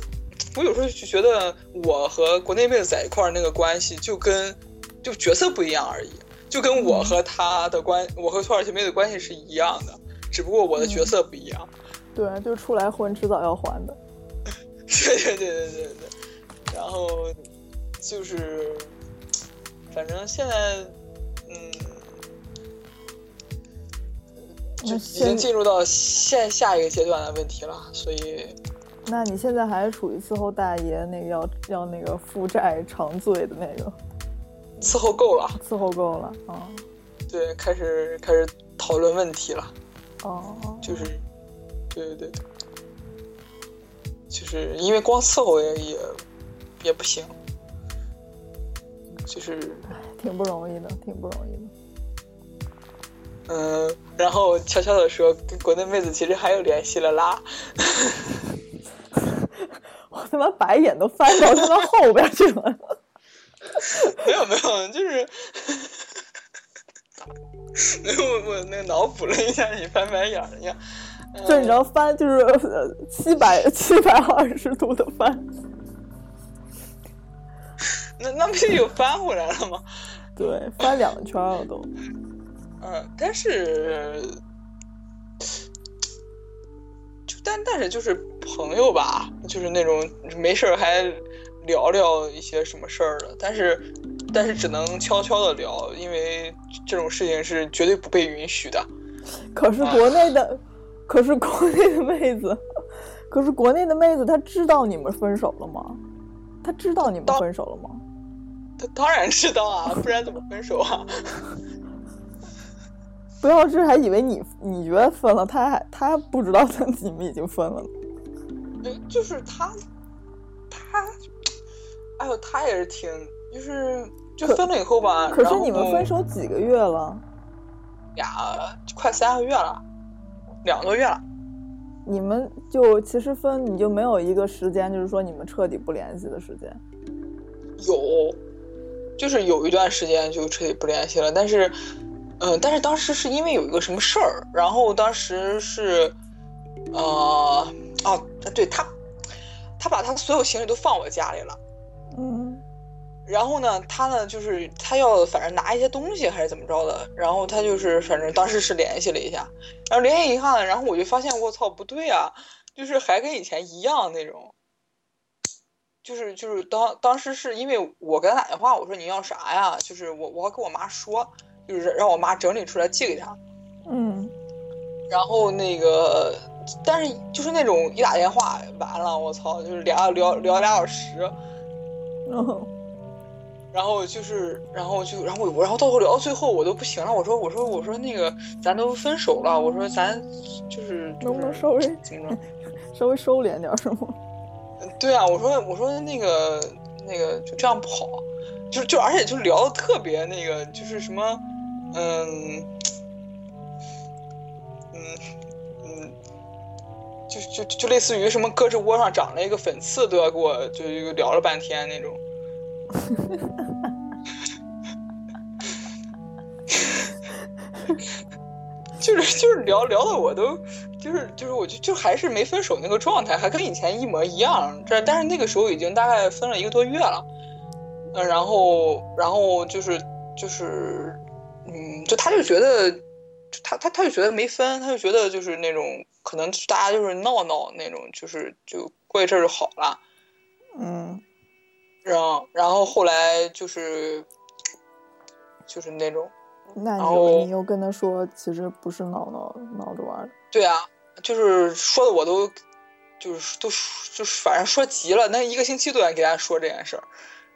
我有时候就觉得我和国内妹子在一块儿那个关系就跟就角色不一样而已。就跟我和她的关，我和土耳其妹的关系是一样的，只不过我的角色不一样。对，就出来混，迟早要还的。对对对对对对。然后就是，反正现在，嗯，就已经进入到现下一个阶段的问题了，所以。那你现在还是处于伺候大爷那个要要那个负债偿罪的那个。伺候够了，伺候够了，哦，对，开始开始讨论问题了，哦，就是，对对对，就是因为光伺候也也也不行，就是，挺不容易的，挺不容易的。嗯，然后悄悄的说，跟国内妹子其实还有联系了啦。我他妈白眼都翻到他妈后边去了。没有没有，就是，没有我那个脑补了一下你翻白眼儿一样，就你知道翻就是七百七百二十度的翻，那那不就又翻回来了吗？对，翻两圈了都。嗯，但是，就但但是就是朋友吧，就是那种没事还。聊聊一些什么事儿的，但是，但是只能悄悄的聊，因为这种事情是绝对不被允许的。可是国内的，可是国内的妹子，可是国内的妹子，她知道你们分手了吗？她知道你们分手了吗？她当然知道啊，不然怎么分手啊？不要是还以为你你觉得分了，他还他不知道他你们已经分了。对，就是他，他。哎呦，他也是挺，就是就分了以后吧。可是你们分手几个月了？俩，快三个月了，两个多月了。你们就其实分，你就没有一个时间，就是说你们彻底不联系的时间。有，就是有一段时间就彻底不联系了。但是，嗯，但是当时是因为有一个什么事儿，然后当时是，呃，哦，对他，他把他所有行李都放我家里了。嗯，然后呢，他呢就是他要反正拿一些东西还是怎么着的，然后他就是反正当时是联系了一下，然后联系一下，然后我就发现我操不对啊，就是还跟以前一样那种，就是就是当当时是因为我给他打电话，我说你要啥呀？就是我我要跟我妈说，就是让我妈整理出来寄给他，嗯，然后那个但是就是那种一打电话完了，我操，就是俩聊聊俩小时。然后，然后就是，然后就，然后我，然后到后聊到最后，我都不行了。我说，我说，我说那个，咱都分手了。我说，咱就是能不能稍微 稍微收敛点，是吗？对啊，我说，我说那个那个就这样不好，就就而且就聊的特别那个，就是什么，嗯嗯嗯，就就就类似于什么胳肢窝上长了一个粉刺，都要给我就聊了半天那种。就是就是聊聊的我都就是就是我就就还是没分手那个状态，还跟以前一模一样。这但是那个时候已经大概分了一个多月了，嗯，然后然后就是就是嗯，就他就觉得他他他就觉得没分，他就觉得就是那种可能大家就是闹闹那种，就是就过一阵儿就好了。嗯，然后然后后来就是就是那种，那你又你又跟他说，其实不是闹闹闹着玩的。对啊，就是说的我都就是都就是反正说急了，那一个星期都在给大家说这件事儿，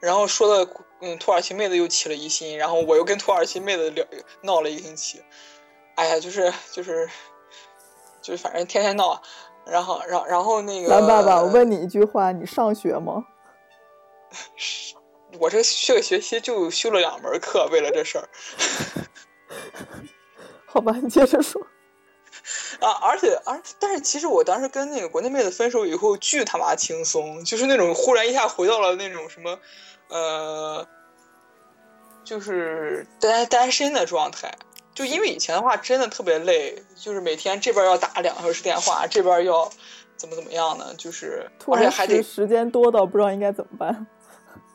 然后说的嗯土耳其妹子又起了疑心，然后我又跟土耳其妹子聊闹了一个星期，哎呀，就是就是就是反正天天闹，然后然后然后那个蓝爸爸，我问你一句话，你上学吗？我这这个学期就修了两门课，为了这事儿。好吧，你接着说。啊，而且而但是其实我当时跟那个国内妹子分手以后，巨他妈轻松，就是那种忽然一下回到了那种什么，呃，就是单单身的状态。就因为以前的话真的特别累，就是每天这边要打两个小时电话，这边要怎么怎么样呢，就是突然而且还得时时间多到不知道应该怎么办。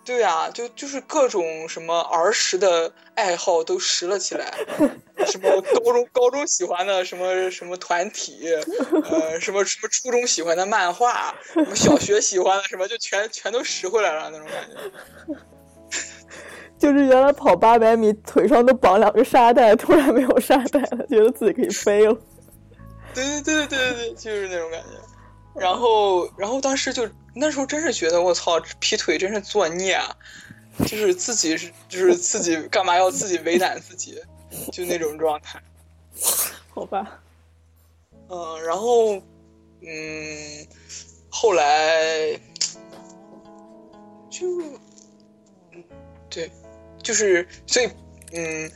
对啊，就就是各种什么儿时的爱好都拾了起来，什么高中高中喜欢的什么什么团体，呃，什么什么初中喜欢的漫画，什么小学喜欢的什么，就全全都拾回来了那种感觉。就是原来跑八百米腿上都绑两个沙袋，突然没有沙袋了，觉得自己可以飞了。对对对对对对，就是那种感觉。然后然后当时就那时候真是觉得我操，劈腿真是作孽啊！就是自己是就是自己干嘛要自己为难自己，就那种状态。好吧，嗯，然后，嗯，后来就，嗯，对，就是所以，嗯，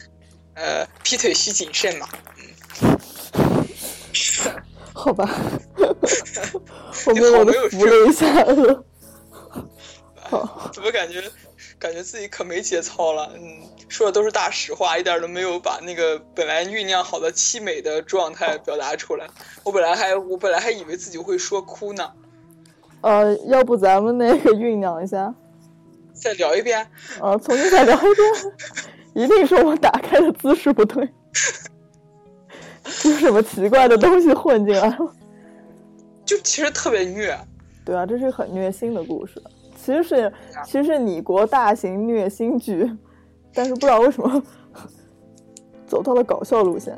呃，劈腿需谨慎嘛。嗯 好吧，我被我的扶了一下额。好，怎么感觉感觉自己可没节操了？嗯，说的都是大实话，一点都没有把那个本来酝酿好的凄美的状态表达出来。我本来还我本来还以为自己会说哭呢。呃，要不咱们那个酝酿一下，再聊一遍。呃，重新再聊一遍。一定是我打开的姿势不对，有什么奇怪的东西混进来了。就其实特别虐。对啊，这是很虐心的故事。其实是其实是你国大型虐心剧，但是不知道为什么 走到了搞笑路线。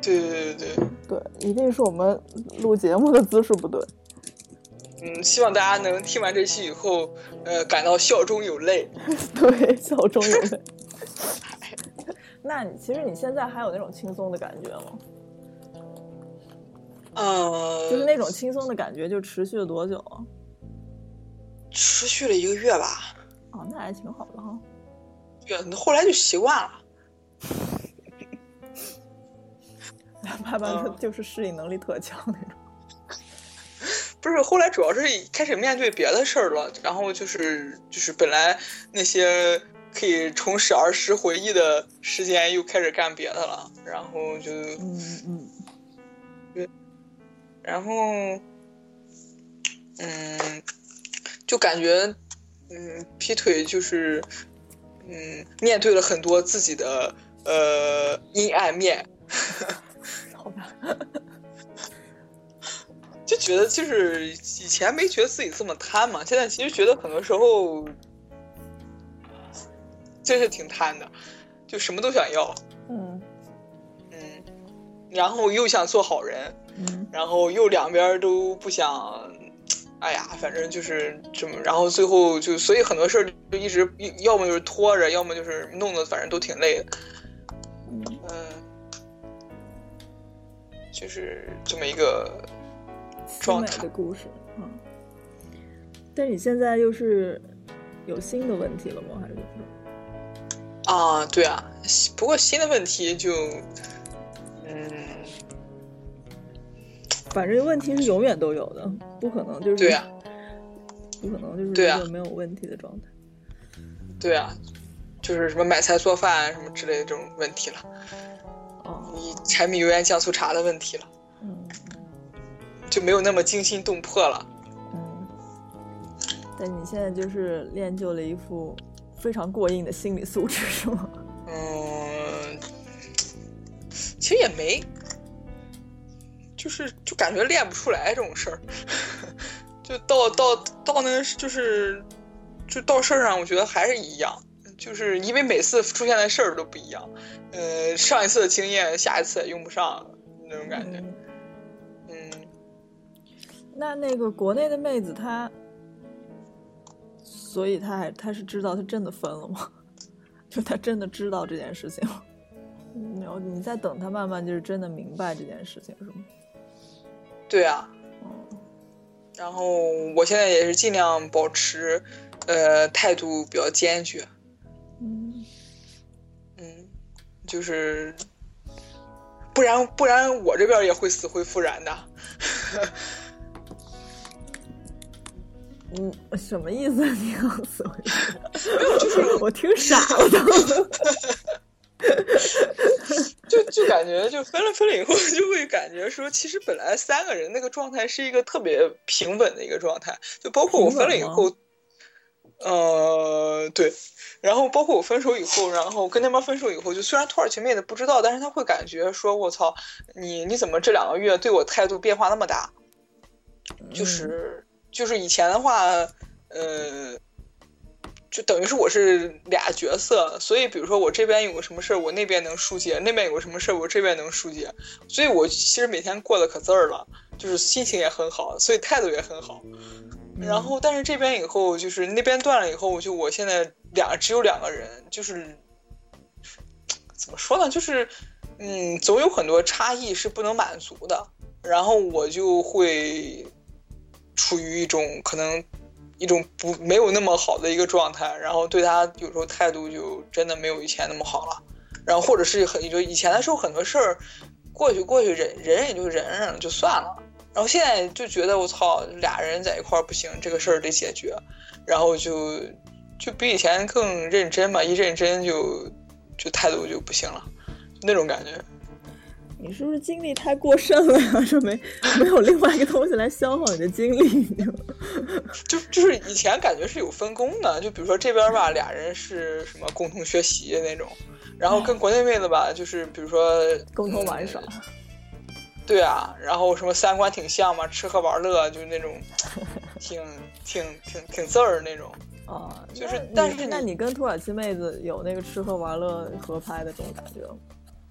对对对对对，一定是我们录节目的姿势不对。嗯，希望大家能听完这期以后，呃，感到笑中有泪。对，笑中有泪。那你其实你现在还有那种轻松的感觉吗？呃，就是那种轻松的感觉，就持续了多久啊？持续了一个月吧。哦，那还挺好的哈。对，后来就习惯了。爸爸就是适应能力特强那种。不是，后来主要是开始面对别的事儿了，然后就是就是本来那些可以重拾儿时回忆的时间，又开始干别的了，然后就嗯嗯，对，然后嗯，就感觉嗯劈腿就是嗯面对了很多自己的呃阴暗面，好吧。就觉得就是以前没觉得自己这么贪嘛，现在其实觉得很多时候真是挺贪的，就什么都想要，嗯嗯，然后又想做好人，嗯，然后又两边都不想，哎呀，反正就是这么，然后最后就所以很多事儿就一直要么就是拖着，要么就是弄得反正都挺累的，嗯，就是这么一个。状态的故事，嗯。但你现在又是有新的问题了吗？还是怎么着？啊，对啊。不过新的问题就，嗯，反正问题是永远都有的，不可能就是对啊，不可能就是对啊没有问题的状态。对啊，就是什么买菜做饭什么之类的这种问题了。哦，你柴米油盐酱醋茶的问题了。嗯。就没有那么惊心动魄了。嗯，但你现在就是练就了一副非常过硬的心理素质，是吗？嗯，其实也没，就是就感觉练不出来这种事儿，就到到到那就是就到事儿上，我觉得还是一样，就是因为每次出现的事儿都不一样，呃，上一次的经验下一次也用不上那种感觉，嗯，那那个国内的妹子她，所以她还她是知道她真的分了吗？就她真的知道这件事情吗？然后你在等她慢慢就是真的明白这件事情是吗？对啊，嗯然后我现在也是尽量保持，呃，态度比较坚决，嗯，嗯，就是，不然不然我这边也会死灰复燃的。嗯，什么意思？你要死回去？我听傻了都。感觉就分了分了以后，就会感觉说，其实本来三个人那个状态是一个特别平稳的一个状态，就包括我分了以后，呃，对，然后包括我分手以后，然后跟那边分手以后，就虽然土耳其妹子不知道，但是她会感觉说，我操，你你怎么这两个月对我态度变化那么大？就是就是以前的话，呃。就等于是我是俩角色，所以比如说我这边有个什么事儿，我那边能疏解；那边有个什么事儿，我这边能疏解。所以我其实每天过得可滋儿了，就是心情也很好，所以态度也很好。然后，但是这边以后就是那边断了以后，就我现在两只有两个人，就是怎么说呢？就是嗯，总有很多差异是不能满足的，然后我就会处于一种可能。一种不没有那么好的一个状态，然后对他有时候态度就真的没有以前那么好了，然后或者是很就以前的时候很多事儿过去过去忍忍也就忍忍了就算了，然后现在就觉得我操俩人在一块儿不行，这个事儿得解决，然后就就比以前更认真吧，一认真就就态度就不行了，那种感觉。你是不是精力太过剩了呀？就没没有另外一个东西来消耗你的精力？就就是以前感觉是有分工的，就比如说这边吧，俩人是什么共同学习那种，然后跟国内妹子吧，就是比如说 共同玩耍。嗯、对啊，然后什么三观挺像嘛，吃喝玩乐就是那种挺挺挺挺字儿那种。啊，就是但是那你跟土耳其妹子有那个吃喝玩乐合拍的这种感觉吗？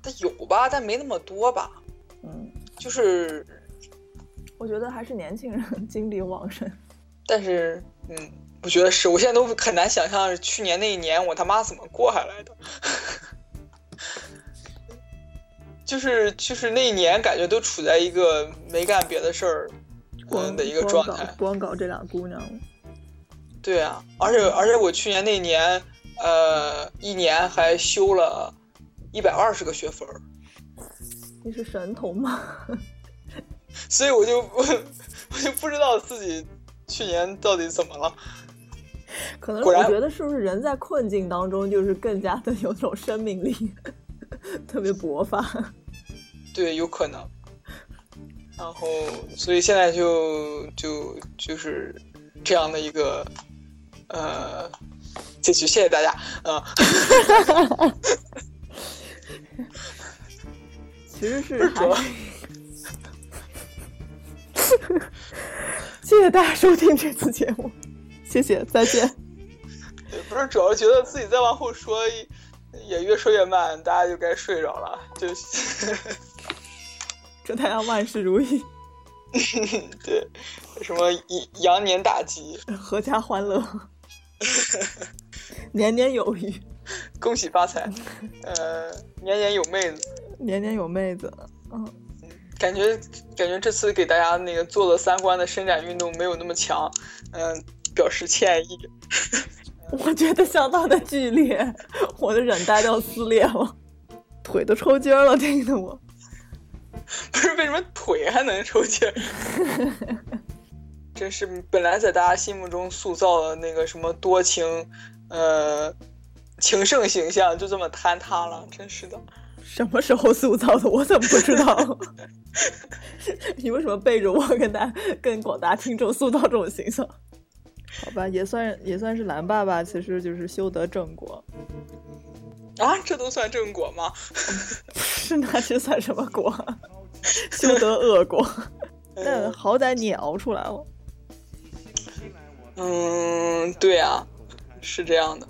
它有吧，但没那么多吧。嗯，就是我觉得还是年轻人 精力旺盛。但是，嗯，我觉得是我现在都很难想象去年那一年我他妈怎么过下来的。就是就是那一年感觉都处在一个没干别的事儿嗯的一个状态，光搞这俩姑娘。对啊，而且而且我去年那年，呃，一年还休了。一百二十个学分你是神童吗？所以我就我 我就不知道自己去年到底怎么了。可能我觉得是不是人在困境当中，就是更加的有种生命力，特别勃发。对，有可能。然后，所以现在就就就是这样的一个呃结局。谢谢大家，嗯。其实是还，谢谢大家收听这次节目，谢谢，再见。不是，主要觉得自己再往后说也越说越慢，大家就该睡着了。就祝大家万事如意。对，什么羊年大吉，阖家欢乐，年年有余，恭喜发财，呃，年年有妹子。年年有妹子，嗯，感觉感觉这次给大家那个做的三观的伸展运动没有那么强，嗯，表示歉意。我觉得相当的剧烈，我的忍带都要撕裂了，腿都抽筋了，听得我。不是为什么腿还能抽筋？真是本来在大家心目中塑造的那个什么多情，呃，情圣形象就这么坍塌了，真是的。什么时候塑造的？我怎么不知道？你为什么背着我跟大跟广大听众塑造这种形象？好吧，也算也算是蓝爸爸，其实就是修得正果。啊，这都算正果吗？是 那这算什么果？修得恶果。但好歹你也熬出来了。嗯，对啊、是这样的。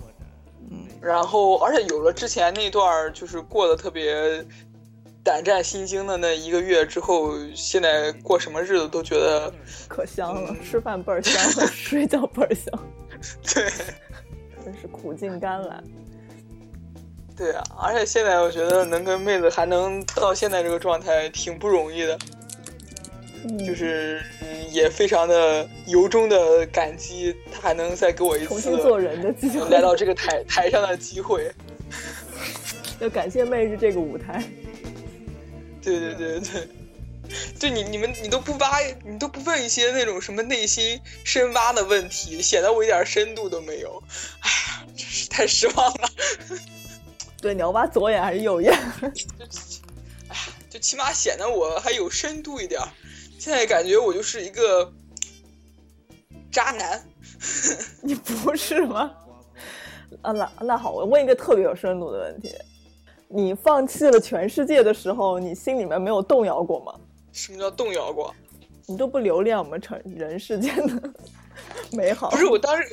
嗯，然后而且有了之前那段儿就是过得特别胆战心惊的那一个月之后，现在过什么日子都觉得可香了，吃饭倍儿香，睡觉倍儿香，对 真是苦尽甘来。对啊，而且现在我觉得能跟妹子还能到现在这个状态，挺不容易的。就是嗯也非常的由衷的感激，他还能再给我一次重新做人的机会，来到这个台台上的机会。要感谢妹日这个舞台。对对对对，就你你们你都不挖，你都不问一些那种什么内心深挖的问题，显得我一点深度都没有。哎呀，真是太失望了。对，你要挖左眼还是右眼？哎呀，就起码显得我还有深度一点。现在感觉我就是一个渣男。你不是吗？啊，那那好，我问一个特别有深度的问题：你放弃了全世界的时候，你心里面没有动摇过吗？什么叫动摇过？你都不留恋我们成人世间的美好？不是，我当时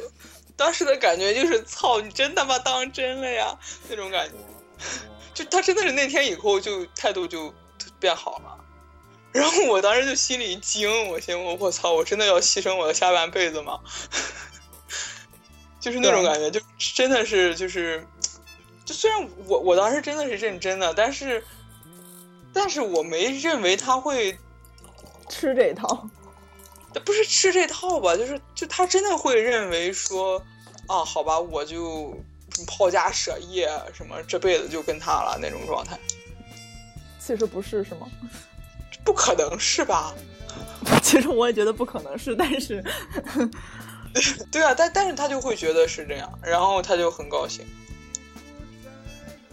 当时的感觉就是，操，你真他妈当真了呀？那种感觉，就他真的是那天以后就态度就变好了。然后我当时就心里一惊，我心我我操，我真的要牺牲我的下半辈子吗？就是那种感觉，就真的是就是，就虽然我我当时真的是认真的，但是，但是我没认为他会吃这套，不是吃这套吧？就是就他真的会认为说，啊，好吧，我就抛家舍业，什么这辈子就跟他了那种状态。其实不是，是吗？不可能是吧？其实我也觉得不可能是，但是，对啊，但但是他就会觉得是这样，然后他就很高兴，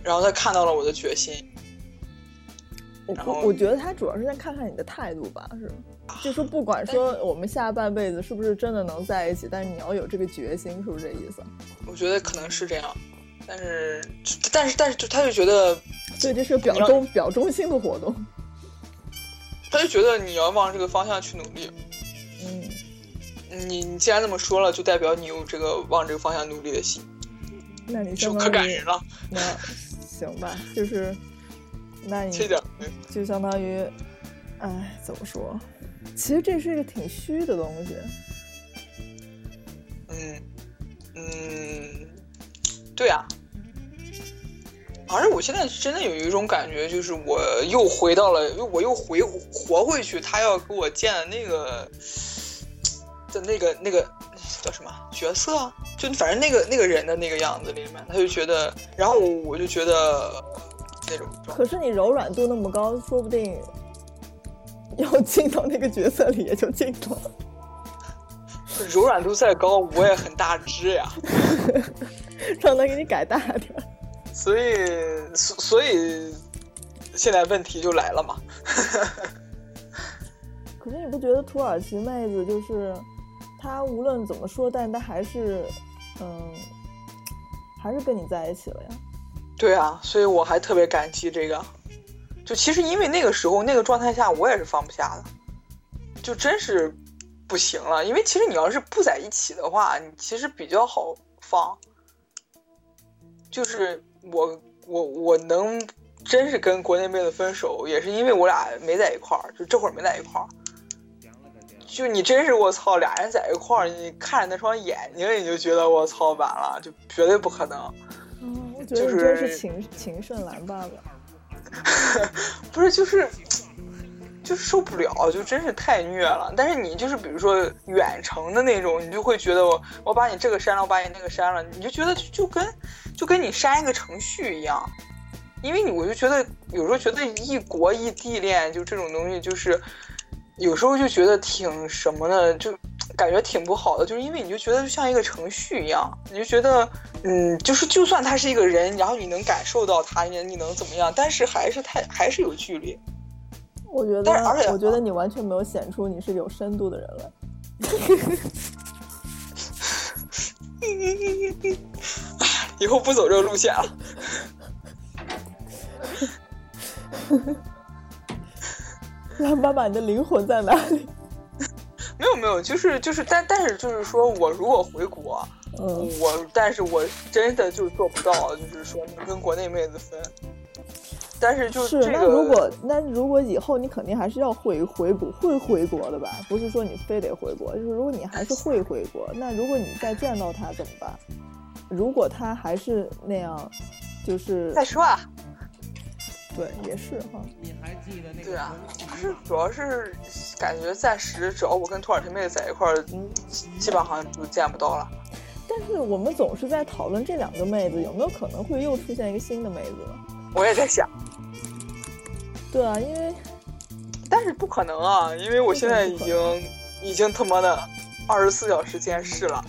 然后他看到了我的决心。我我我觉得他主要是在看看你的态度吧，是，就说不管说我们下半辈子是不是真的能在一起，但是你要有这个决心，是不是这意思？我觉得可能是这样，但是但是但是就他就觉得，对，这是个表忠表忠心的活动。他就觉得你要往这个方向去努力，嗯，你你既然这么说了，就代表你有这个往这个方向努力的心，那你就可感人了。那 行吧，就是，那你这点就相当于，哎，怎么说？其实这是一个挺虚的东西。嗯嗯，对啊。而且我现在真的有一种感觉，就是我又回到了，我又回活回去，他要给我建的那个的那个那个叫什么角色啊？就反正那个那个人的那个样子里面，他就觉得，然后我就觉得那种。可是你柔软度那么高，说不定要进到那个角色里也就进了。柔软度再高，我也很大只呀。让他给你改大点。所以，所所以，现在问题就来了嘛。可是你不觉得土耳其妹子就是她无论怎么说，但她还是，嗯，还是跟你在一起了呀？对啊，所以我还特别感激这个。就其实因为那个时候那个状态下，我也是放不下的，就真是不行了。因为其实你要是不在一起的话，你其实比较好放。就是我我我能真是跟国内妹子分手，也是因为我俩没在一块儿，就这会儿没在一块儿。就你真是我操，俩人在一块儿，你看着那双眼睛，你就觉得我操完了，就绝对不可能。嗯，我觉得你真是情情圣蓝爸爸。不是，就是就受不了，就真是太虐了。但是你就是比如说远程的那种，你就会觉得我我把你这个删了，我把你那个删了，你就觉得就跟就跟你删一个程序一样。因为你我就觉得有时候觉得异国异地恋就这种东西，就是有时候就觉得挺什么的，就感觉挺不好的，就是因为你就觉得就像一个程序一样，你就觉得嗯，就是就算他是一个人，然后你能感受到他，你你能怎么样？但是还是太还是有距离。我觉得，而且我觉得你完全没有显出你是有深度的人来。以后不走这个路线了。蓝爸爸，你的灵魂在哪里？没有没有，就是就是，但但是就是说我如果回国，嗯，我但是我真的就做不到，就是说能跟国内妹子分。但是就是这那如果那如果以后你肯定还是要回回国会回国的吧？不是说你非得回国，就是如果你还是会回国，那如果你再见到他怎么办？如果他还是那样，就是再说啊。对，也是哈。你还记得那个？对啊，是主要是感觉暂时只要我跟土耳其妹子在一块儿，嗯，基本上就见不到了。但是我们总是在讨论这两个妹子有没有可能会又出现一个新的妹子？我也在想。对啊，因为，但是不可能啊，因为我现在已经已经他妈的二十四小时监视了。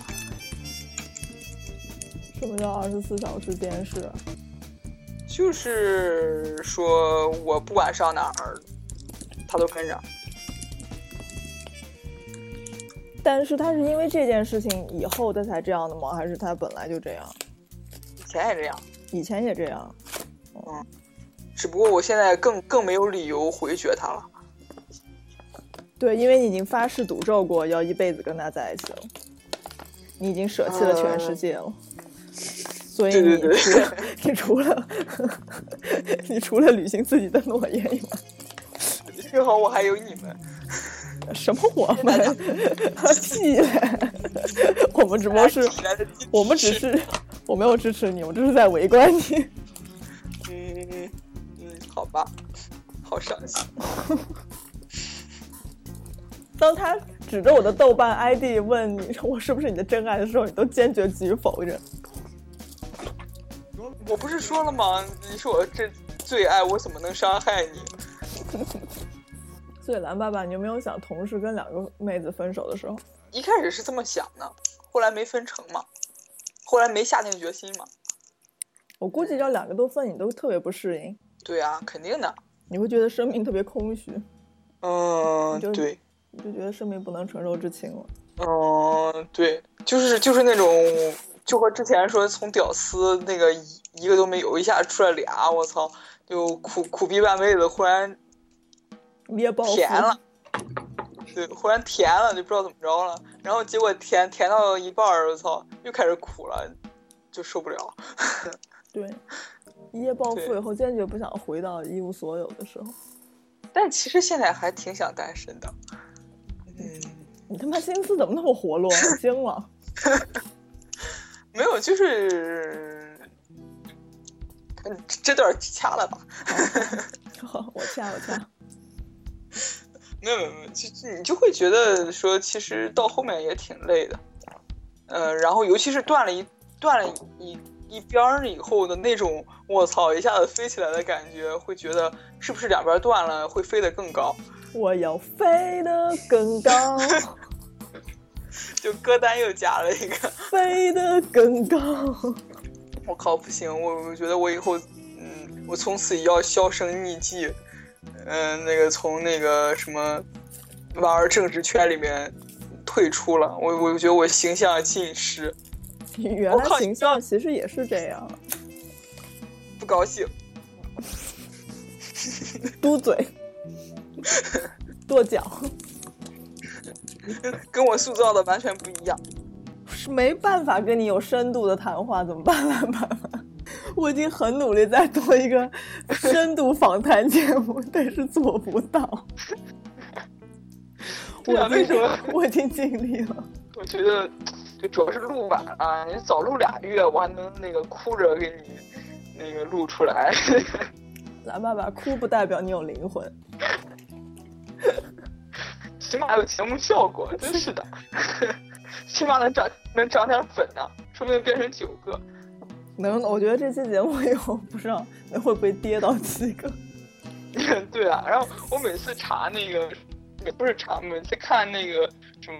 什么叫二十四小时监视？就是说我不管上哪儿，他都跟着。但是他是因为这件事情以后他才这样的吗？还是他本来就这样？以前也这样，以前也这样。嗯，只不过我现在更更没有理由回绝他了。对，因为你已经发誓赌咒过要一辈子跟他在一起了，你已经舍弃了全世界了。嗯所以你除 你除了 你除了履行自己的诺言以外，幸好我还有你们。什么我们？屁嘞！我们只不过是，我们只是我没有支持你，我这是在围观你。嗯嗯，好吧，好伤心。当他指着我的豆瓣 ID 问你 我是不是你的真爱的时候，你都坚决给予否认。我不是说了吗？你是我这最爱，我怎么能伤害你？所以蓝爸爸，你有没有想同时跟两个妹子分手的时候？一开始是这么想的，后来没分成嘛，后来没下定决心嘛。我估计要两个都分，你都特别不适应。对啊，肯定的。你会觉得生命特别空虚。嗯，对。你就觉得生命不能承受之轻了。嗯，对，就是就是那种。就和之前说从屌丝那个一个都没有，一下出来俩，我操！就苦苦逼半辈子，忽然甜了，对，忽然甜了，就不知道怎么着了。然后结果甜甜到一半儿，我操，又开始苦了，就受不了。对，一夜暴富以后，坚决不想回到一无所有的时候。但其实现在还挺想单身的。嗯，你他妈心思怎么那么活络？我 惊了。没有，就是，这段掐了吧。好，我掐，我掐。没有没有没有，就你就会觉得说，其实到后面也挺累的。呃，然后尤其是断了一断了一一边儿以后的那种，我操，一下子飞起来的感觉，会觉得是不是两边断了会飞得更高？我要飞得更高。就歌单又加了一个，飞得更高。我靠，不行！我我觉得我以后，嗯，我从此要销声匿迹，嗯、呃，那个从那个什么玩儿政治圈里面退出了。我我觉得我形象尽失。你 原来形象其实也是这样。不高兴。嘟嘴。跺脚。跟我塑造的完全不一样，是没办法跟你有深度的谈话，怎么办，蓝爸爸？我已经很努力在做一个深度访谈节目，但是做不到。我为什么？我已经尽力了。我觉得，就主要是录晚了，你早录俩月，我还能那个哭着给你那个录出来。蓝爸爸，哭不代表你有灵魂。起码有节目效果，真是的，起码能涨能涨点粉呢，说不定变成九个。能，我觉得这期节目以后不知道会不会跌到七个。对啊，然后我每次查那个，也不是查，每次看那个什么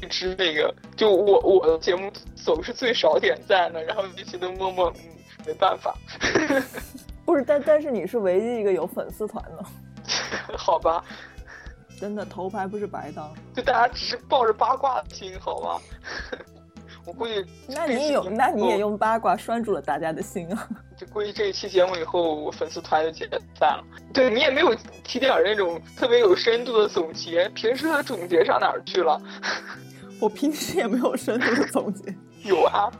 荔枝那个，就我我的节目总是最少点赞的，然后一起都默默，嗯，没办法。不是，但但是你是唯一一个有粉丝团的。好吧。真的头牌不是白当，就大家只是抱着八卦的心，好吗？我估计 那你也有，那你也用八卦拴住了大家的心啊！就估计这一期节目以后，我粉丝团就解散了。对你也没有提点那种特别有深度的总结，平时的总结上哪儿去了？我平时也没有深度的总结。有啊，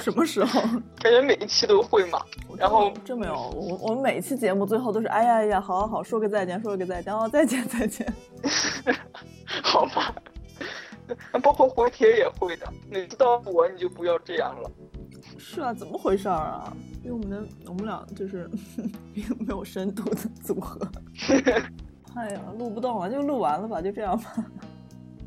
什么时候？感觉每一期都会嘛。然后真没有，我我们每期节目最后都是哎呀哎呀，好好好，说个再见，说个再见，哦，再见再见。好吧。那 包括回帖也会的，每次到我你就不要这样了。是啊，怎么回事儿啊？因为我们的我们俩就是 没有深度的组合。哎呀，录不动了，就录完了吧，就这样吧。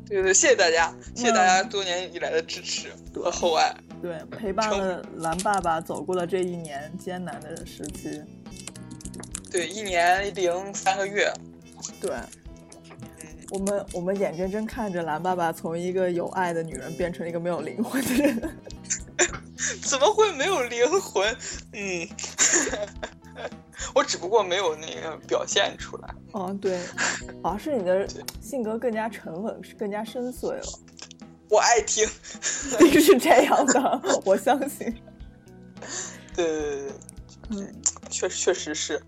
对对，谢谢大家，谢谢大家多年以来的支持和厚爱。对，陪伴了蓝爸爸走过了这一年艰难的时期。对，一年零三个月。对。我们我们眼睁睁看着蓝爸爸从一个有爱的女人变成一个没有灵魂的人，怎么会没有灵魂？嗯，我只不过没有那个表现出来。哦，对，啊，是你的性格更加沉稳，是更加深邃了。我爱听，一定是这样的，我相信。对对对对，嗯，确确实是。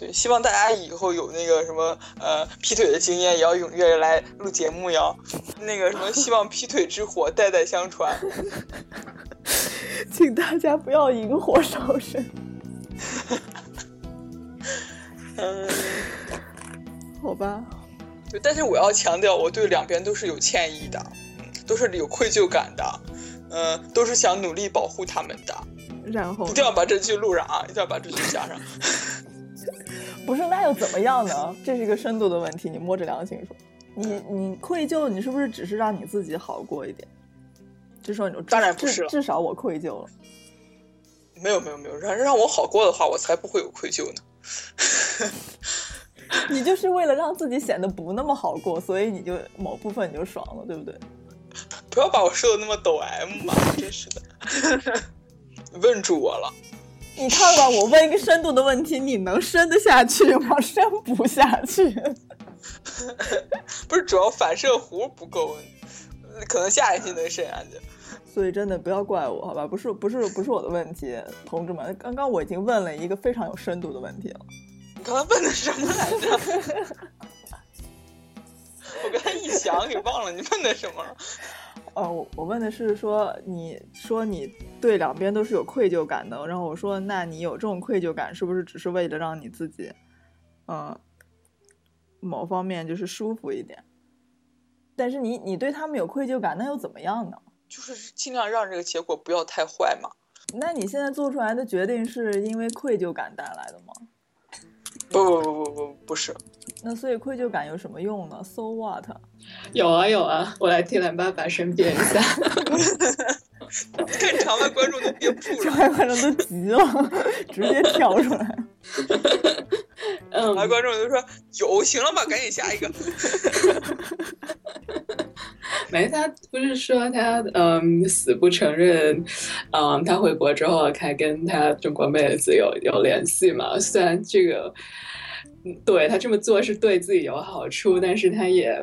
对，希望大家以后有那个什么呃劈腿的经验，也要踊跃来录节目呀。那个什么，希望劈腿之火代代相传。请大家不要引火烧身。嗯，好吧。对，但是我要强调，我对两边都是有歉意的，嗯，都是有愧疚感的，嗯，都是想努力保护他们的。然后一定要把这句录上啊！一定要把这句加上。不是，那又怎么样呢？这是一个深度的问题，你摸着良心说，你你愧疚，你是不是只是让你自己好过一点？就说你当然不是了，至少我愧疚了。没有没有没有，让让我好过的话，我才不会有愧疚呢。你就是为了让自己显得不那么好过，所以你就某部分你就爽了，对不对？不要把我说的那么抖 M 嘛，真是的，问住我了。你看吧，我问一个深度的问题，你能深得下去吗？深不下去。不是，主要反射弧不够，可能下一期能深下去。所以真的不要怪我，好吧？不是，不是，不是我的问题，同志们。刚刚我已经问了一个非常有深度的问题了。你刚才问的什么来着？我刚才一想给忘了，你问的什么了？呃，我我问的是说，你说你对两边都是有愧疚感的，然后我说，那你有这种愧疚感，是不是只是为了让你自己，嗯，某方面就是舒服一点？但是你你对他们有愧疚感，那又怎么样呢？就是尽量让这个结果不要太坏嘛。那你现在做出来的决定是因为愧疚感带来的吗？不不不不不不是。那所以愧疚感有什么用呢？So what？有啊有啊，我来替蓝爸爸申辩一下。看场外观众都憋不住了，场外观众都急了，直接跳出来。场外观众都说有，行了吧，赶紧下一个。没，他不是说他嗯死不承认，嗯他回国之后还跟他中国妹子有有联系嘛？虽然这个。对他这么做是对自己有好处，但是他也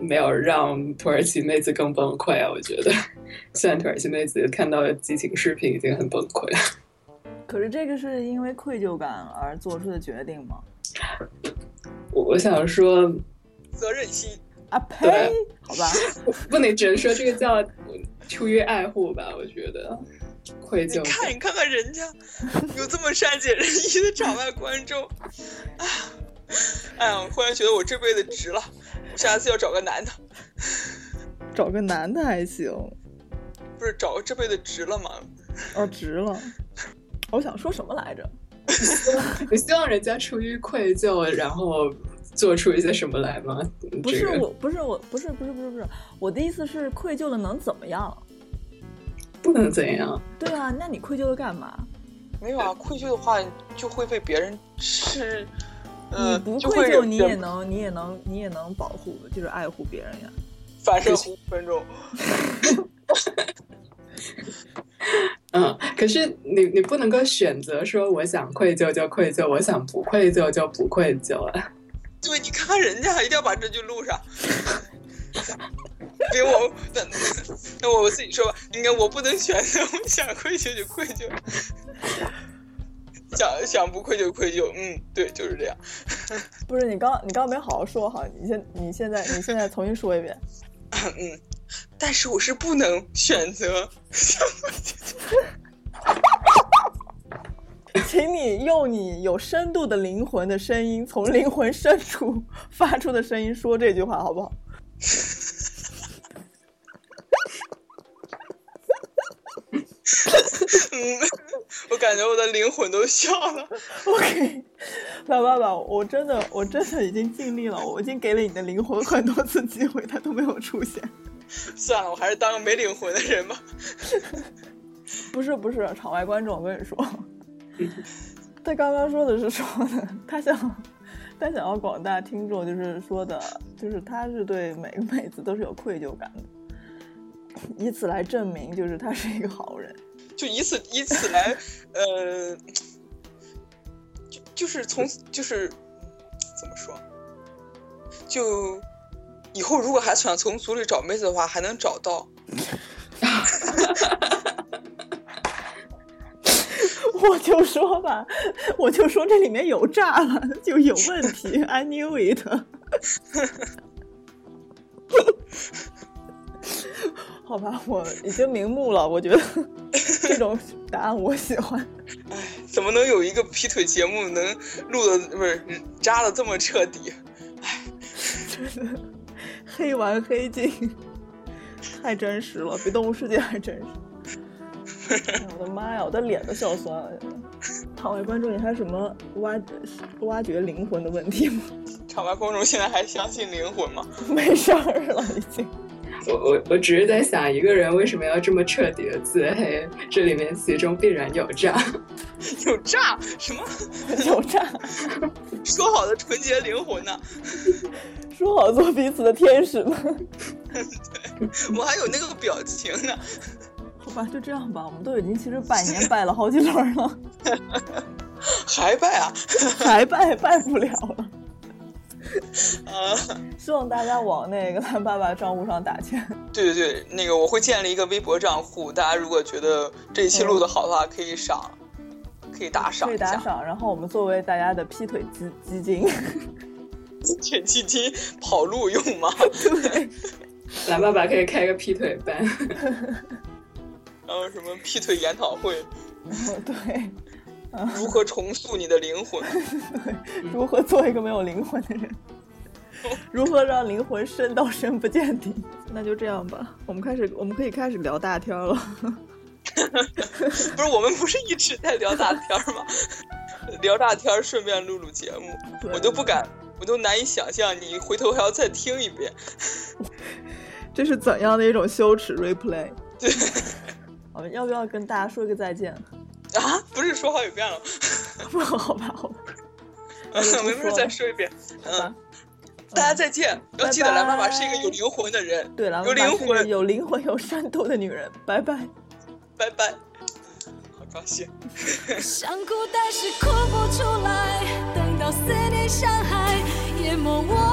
没有让土耳其妹子更崩溃啊！我觉得，虽然土耳其妹子看到激情视频已经很崩溃了，可是这个是因为愧疚感而做出的决定吗？我我想说，责任心啊呸！好吧，不能只能说这个叫出于爱护吧？我觉得。愧疚。你看，你看看人家有这么善解人意的场外观众，哎，哎呀，我忽然觉得我这辈子值了，我下次要找个男的。找个男的还行。不是找个这辈子值了吗？哦，值了。我想说什么来着？你希望人家出于愧疚，然后做出一些什么来吗？不是我，不是我，不是，不是，不是，不是，我的意思是愧疚了能怎么样？不能怎样？对啊，那你愧疚了干嘛？没有啊，愧疚的话就会被别人吃。你不愧疚，你也能，你也能，你也能保护，就是爱护别人呀。反射弧分钟。嗯，可是你你不能够选择说我想愧疚就愧疚，我想不愧疚就不愧疚啊。对，你看看人家，一定要把这句录上。别我那那我自己说吧，应该我不能选择，我想愧疚就愧疚，想想不愧疚愧疚，嗯，对，就是这样。不是你刚你刚没好好说哈，你现你现在你现在重新说一遍。嗯，但是我是不能选择。请你用你有深度的灵魂的声音，从灵魂深处发出的声音说这句话，好不好？嗯，我感觉我的灵魂都笑了。OK，老爸爸，我真的我真的已经尽力了，我已经给了你的灵魂很多次机会，他都没有出现。算了，我还是当个没灵魂的人吧。不是不是，场外观众，我跟你说，他刚刚说的是说的，他想他想要广大听众就是说的，就是他是对每个妹子都是有愧疚感的，以此来证明就是他是一个好人。就以此以此来，呃，就就是从就是怎么说，就以后如果还想从组里找妹子的话，还能找到。我就说吧，我就说这里面有诈了，就有问题。I knew it。好吧，我已经瞑目了。我觉得 这种答案我喜欢。哎，怎么能有一个劈腿节目能录的不是扎的这么彻底？哎，真的黑完黑尽，太真实了，比《动物世界》还真实。哎、我的妈呀，我的脸都笑酸了。场外观众，你还有什么挖挖掘灵魂的问题吗？场外观众现在还相信灵魂吗？没事儿了，已经。我我我只是在想，一个人为什么要这么彻底的自黑？这里面其中必然有诈。有诈？什么？有诈？说好的纯洁灵魂呢？说好做彼此的天使呢？对，我还有那个表情呢。好吧，就这样吧。我们都已经其实拜年拜了好几轮了，还拜啊？还拜拜不了了。啊！希望大家往那个蓝爸爸账户上打钱。对对对，那个我会建立一个微博账户，大家如果觉得这一期录的好的话，可以赏，可以打赏，可以打赏。然后我们作为大家的劈腿基基金，劈腿基金跑路用吗？对，蓝爸爸可以开个劈腿班，然后什么劈腿研讨会，对。如何重塑你的灵魂？对，如何做一个没有灵魂的人？如何让灵魂深到深不见底？那就这样吧，我们开始，我们可以开始聊大天了。不是，我们不是一直在聊大天吗？聊大天，顺便录录节目，我都不敢，我都难以想象你回头还要再听一遍。这是怎样的一种羞耻 replay？对，我们要不要跟大家说一个再见？啊，不是说好几遍了？不好吧，好吧。没事，再说一遍。嗯，大家再见。要记得蓝爸爸是一个有灵魂的人。对，蓝有灵魂、有灵魂、有深度的女人。拜拜，拜拜。好高兴。想哭，但是哭不出来。等到思念像海淹没我，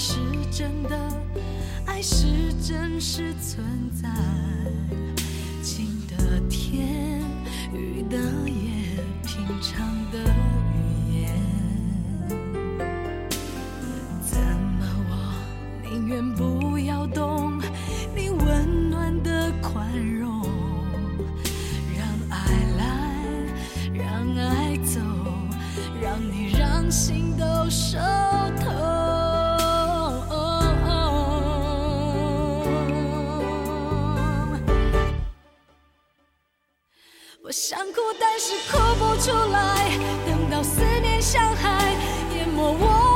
是真的。爱是真实存在，晴的天，雨的夜，平常的语言。怎么我宁愿不要懂你温暖的宽容，让爱来，让爱走，让你让心都受我想哭但是哭不出来。等到思念像海淹没我